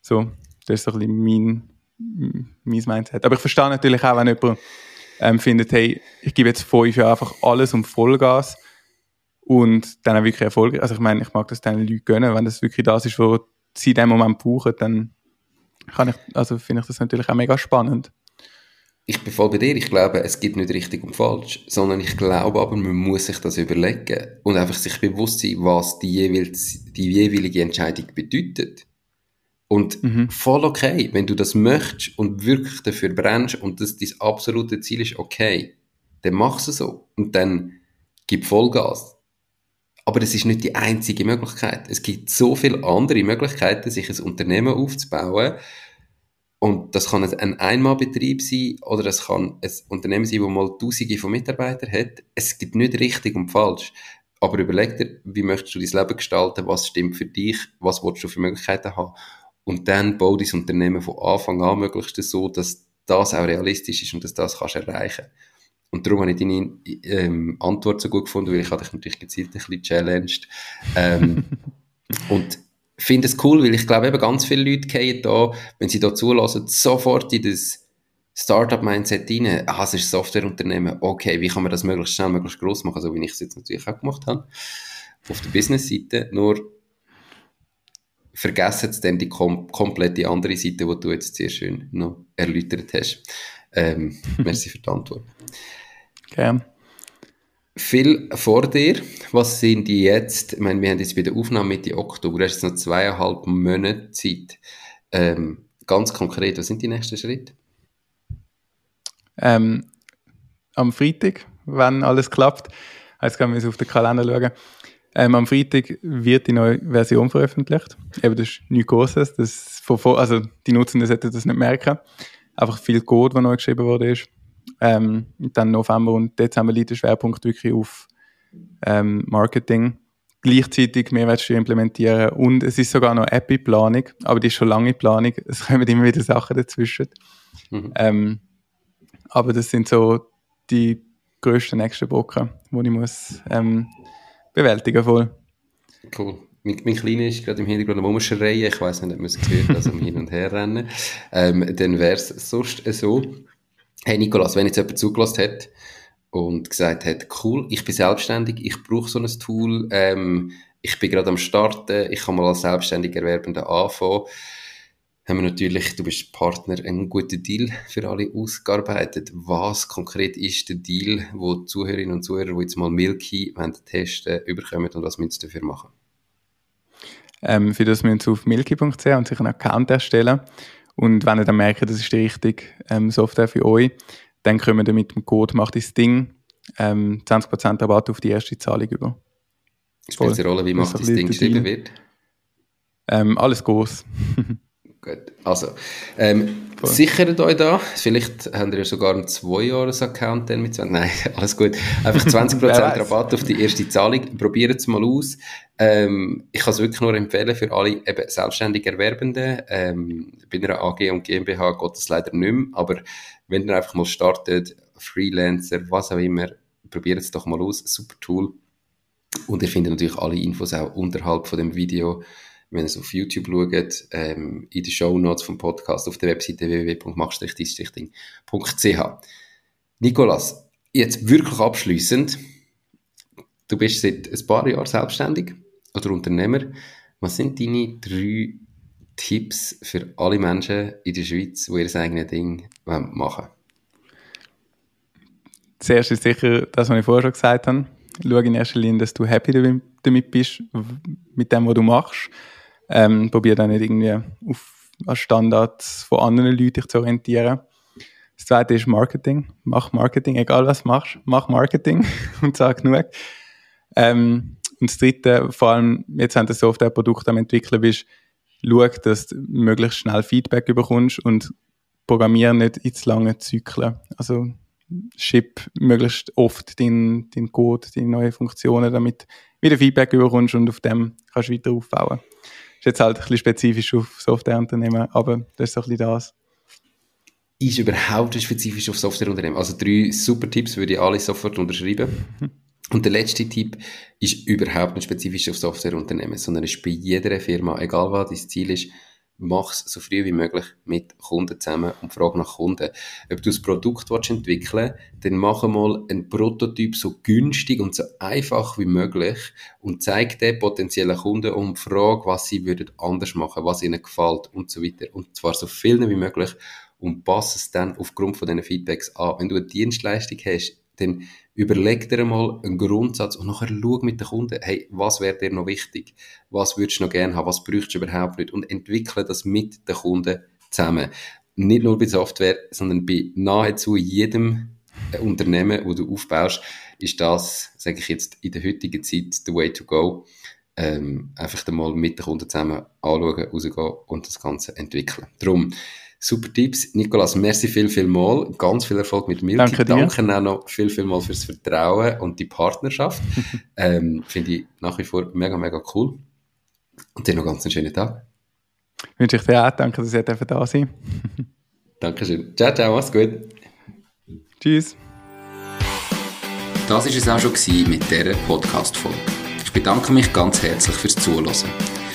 So, das ist so ein bisschen mein, mein Mindset. Aber ich verstehe natürlich auch, wenn jemand ähm, findet, hey, ich gebe jetzt fünf Jahre einfach alles um Vollgas und dann auch wirklich Erfolg. Also ich meine, ich mag das den Leuten gönnen, wenn das wirklich das ist, was sie in dem Moment brauchen, dann kann ich, also finde ich das natürlich auch mega spannend ich bin voll bei dir. Ich glaube, es gibt nicht richtig und falsch, sondern ich glaube aber, man muss sich das überlegen und einfach sich bewusst sein, was die, jeweils, die jeweilige Entscheidung bedeutet. Und mhm. voll okay, wenn du das möchtest und wirklich dafür brennst und das dein absolute Ziel ist, okay, dann mach es so und dann gib Vollgas. Aber das ist nicht die einzige Möglichkeit. Es gibt so viele andere Möglichkeiten, sich ein Unternehmen aufzubauen, und das kann ein Einmalbetrieb sein oder es kann ein Unternehmen sein, das mal Tausende von Mitarbeitern hat. Es gibt nicht richtig und falsch. Aber überleg dir, wie möchtest du dein Leben gestalten, was stimmt für dich, was willst du für Möglichkeiten haben. Und dann bau dein Unternehmen von Anfang an möglichst so, dass das auch realistisch ist und dass das kannst erreichen. Und darum habe ich deine ähm, Antwort so gut gefunden, weil ich dich natürlich gezielt ein bisschen challenged. Ähm, und finde es cool, weil ich glaube eben ganz viele Leute gehen da, wenn sie da zulassen, sofort in das Startup-Mindset rein. Ah, es ist ein Softwareunternehmen. Okay, wie kann man das möglichst schnell, möglichst groß machen, so wie ich es jetzt natürlich auch gemacht habe. Auf der Business-Seite. Nur vergessen jetzt dann die kom komplette andere Seite, die du jetzt sehr schön noch erläutert hast. Ähm, merci für die Antwort. Gerne viel vor dir. Was sind die jetzt? Ich meine, wir haben jetzt bei der Aufnahme Mitte Oktober, du hast jetzt noch zweieinhalb Monate Zeit. Ähm, ganz konkret, was sind die nächsten Schritte? Ähm, am Freitag, wenn alles klappt, jetzt können wir auf den Kalender schauen. Ähm, am Freitag wird die neue Version veröffentlicht. Eben, das ist nichts Großes. Das, also die Nutzenden sollten das nicht merken. Einfach viel Code, der neu geschrieben wurde. Ist. Ähm, dann November und Dezember liegt der Schwerpunkt wirklich auf ähm, Marketing. Gleichzeitig Mehrwertsteuer implementieren und es ist sogar noch App in Planung, aber die ist schon lange in Planung. Es kommen immer wieder Sachen dazwischen. Mhm. Ähm, aber das sind so die grössten nächsten Brocken, die ich muss ähm, bewältigen voll. Cool. Mein, mein Kleiner ist gerade im Hintergrund am Umschreien. Ich weiß nicht, ob man es gehört also um hin und her rennen. Ähm, dann wäre es sonst so, hey Nikolas, wenn jetzt jemand zugelassen hat und gesagt hat, cool, ich bin selbstständig, ich brauche so ein Tool, ähm, ich bin gerade am Starten, ich kann mal als selbstständiger Erwerbender anfangen, haben wir natürlich, du bist Partner, einen guten Deal für alle ausgearbeitet. Was konkret ist der Deal, wo die Zuhörerinnen und Zuhörer, die jetzt mal Milky testen überkommen und was müssen sie dafür machen? Ähm, für das müssen sie auf milky.ch und sich einen Account erstellen. Und wenn ihr dann merkt, das ist die richtige ähm, Software für euch, dann kommen wir mit dem Code «Macht das Ding» ähm, 20% Rabatt auf die erste Zahlung über. Spielt es eine Rolle, wie «Macht das Ding» geschrieben wird? Ähm, alles groß. Gut. Also, ähm, sichert euch da. Vielleicht habt ihr sogar einen 2-Jahres-Account mit 20. Nein, alles gut. Einfach 20% Rabatt auf die erste Zahlung. Probiert es mal aus. Ähm, ich kann es wirklich nur empfehlen für alle eben selbstständig Erwerbenden. Ähm, bei einer AG und GmbH geht das leider nicht mehr. Aber wenn ihr einfach mal startet, Freelancer, was auch immer, probiert es doch mal aus. Super Tool. Und ihr findet natürlich alle Infos auch unterhalb von dem Video wenn ihr es auf YouTube schaut, ähm, in den Show Notes vom Podcast auf der Webseite www.mach-dies-ding.ch. Nikolas, jetzt wirklich abschließend. Du bist seit ein paar Jahren selbstständig oder Unternehmer. Was sind deine drei Tipps für alle Menschen in der Schweiz, die ihr eigenes Ding machen wollen? Zuerst ist sicher das, was ich vorher schon gesagt habe. Schau in erster Linie, dass du happy damit bist, mit dem, was du machst. Ähm, probiere dann nicht irgendwie auf an Standards von anderen Leuten dich zu orientieren. Das zweite ist Marketing. Mach Marketing, egal was du machst, mach Marketing und sag genug. Ähm, und das dritte, vor allem, jetzt haben wir Software-Produkt am entwickeln bist, schau, dass du möglichst schnell Feedback bekommst und programmiere nicht in zu lange Zyklen. Also, ship möglichst oft deinen dein Code, deine neuen Funktionen, damit du wieder Feedback bekommst und auf dem kannst du weiter aufbauen ist jetzt halt ein bisschen spezifisch auf Softwareunternehmen, aber das ist so ein bisschen das. Ist überhaupt spezifisch auf Softwareunternehmen? Also drei super Tipps würde ich alle sofort unterschreiben. Und der letzte Tipp ist überhaupt nicht spezifisch auf Softwareunternehmen, sondern ist bei jeder Firma, egal was dein Ziel ist, mach es so früh wie möglich mit Kunden zusammen und frag nach Kunden. Ob du ein Produkt willst entwickeln dann mach mal einen Prototyp so günstig und so einfach wie möglich und zeig den potenziellen Kunden und frag, was sie würden anders machen, was ihnen gefällt und so weiter. Und zwar so viel wie möglich und pass es dann aufgrund von diesen Feedbacks an. Wenn du eine Dienstleistung hast, dann überleg dir mal einen Grundsatz und nachher schau mit den Kunden, hey, was wäre dir noch wichtig? Was würdest du noch gerne haben? Was bräuchtest du überhaupt nicht? Und entwickle das mit den Kunden zusammen. Nicht nur bei Software, sondern bei nahezu jedem äh, Unternehmen, wo du aufbaust, ist das, sage ich jetzt, in der heutigen Zeit the way to go. Ähm, einfach mal mit den Kunden zusammen anschauen, rausgehen und das Ganze entwickeln. Darum, Super Tipps. Nikolas, merci viel, viel mal. Ganz viel Erfolg mit Milky. Danke dir. Danke auch noch viel, viel mal fürs Vertrauen und die Partnerschaft. ähm, Finde ich nach wie vor mega, mega cool. Und dir noch ganz einen schönen Tag. Wünsche ich dir auch. Danke, dass ihr da sein Dankeschön. Ciao, ciao. Mach's gut. Tschüss. Das war es auch schon mit dieser Podcast-Folge. Ich bedanke mich ganz herzlich fürs Zuhören.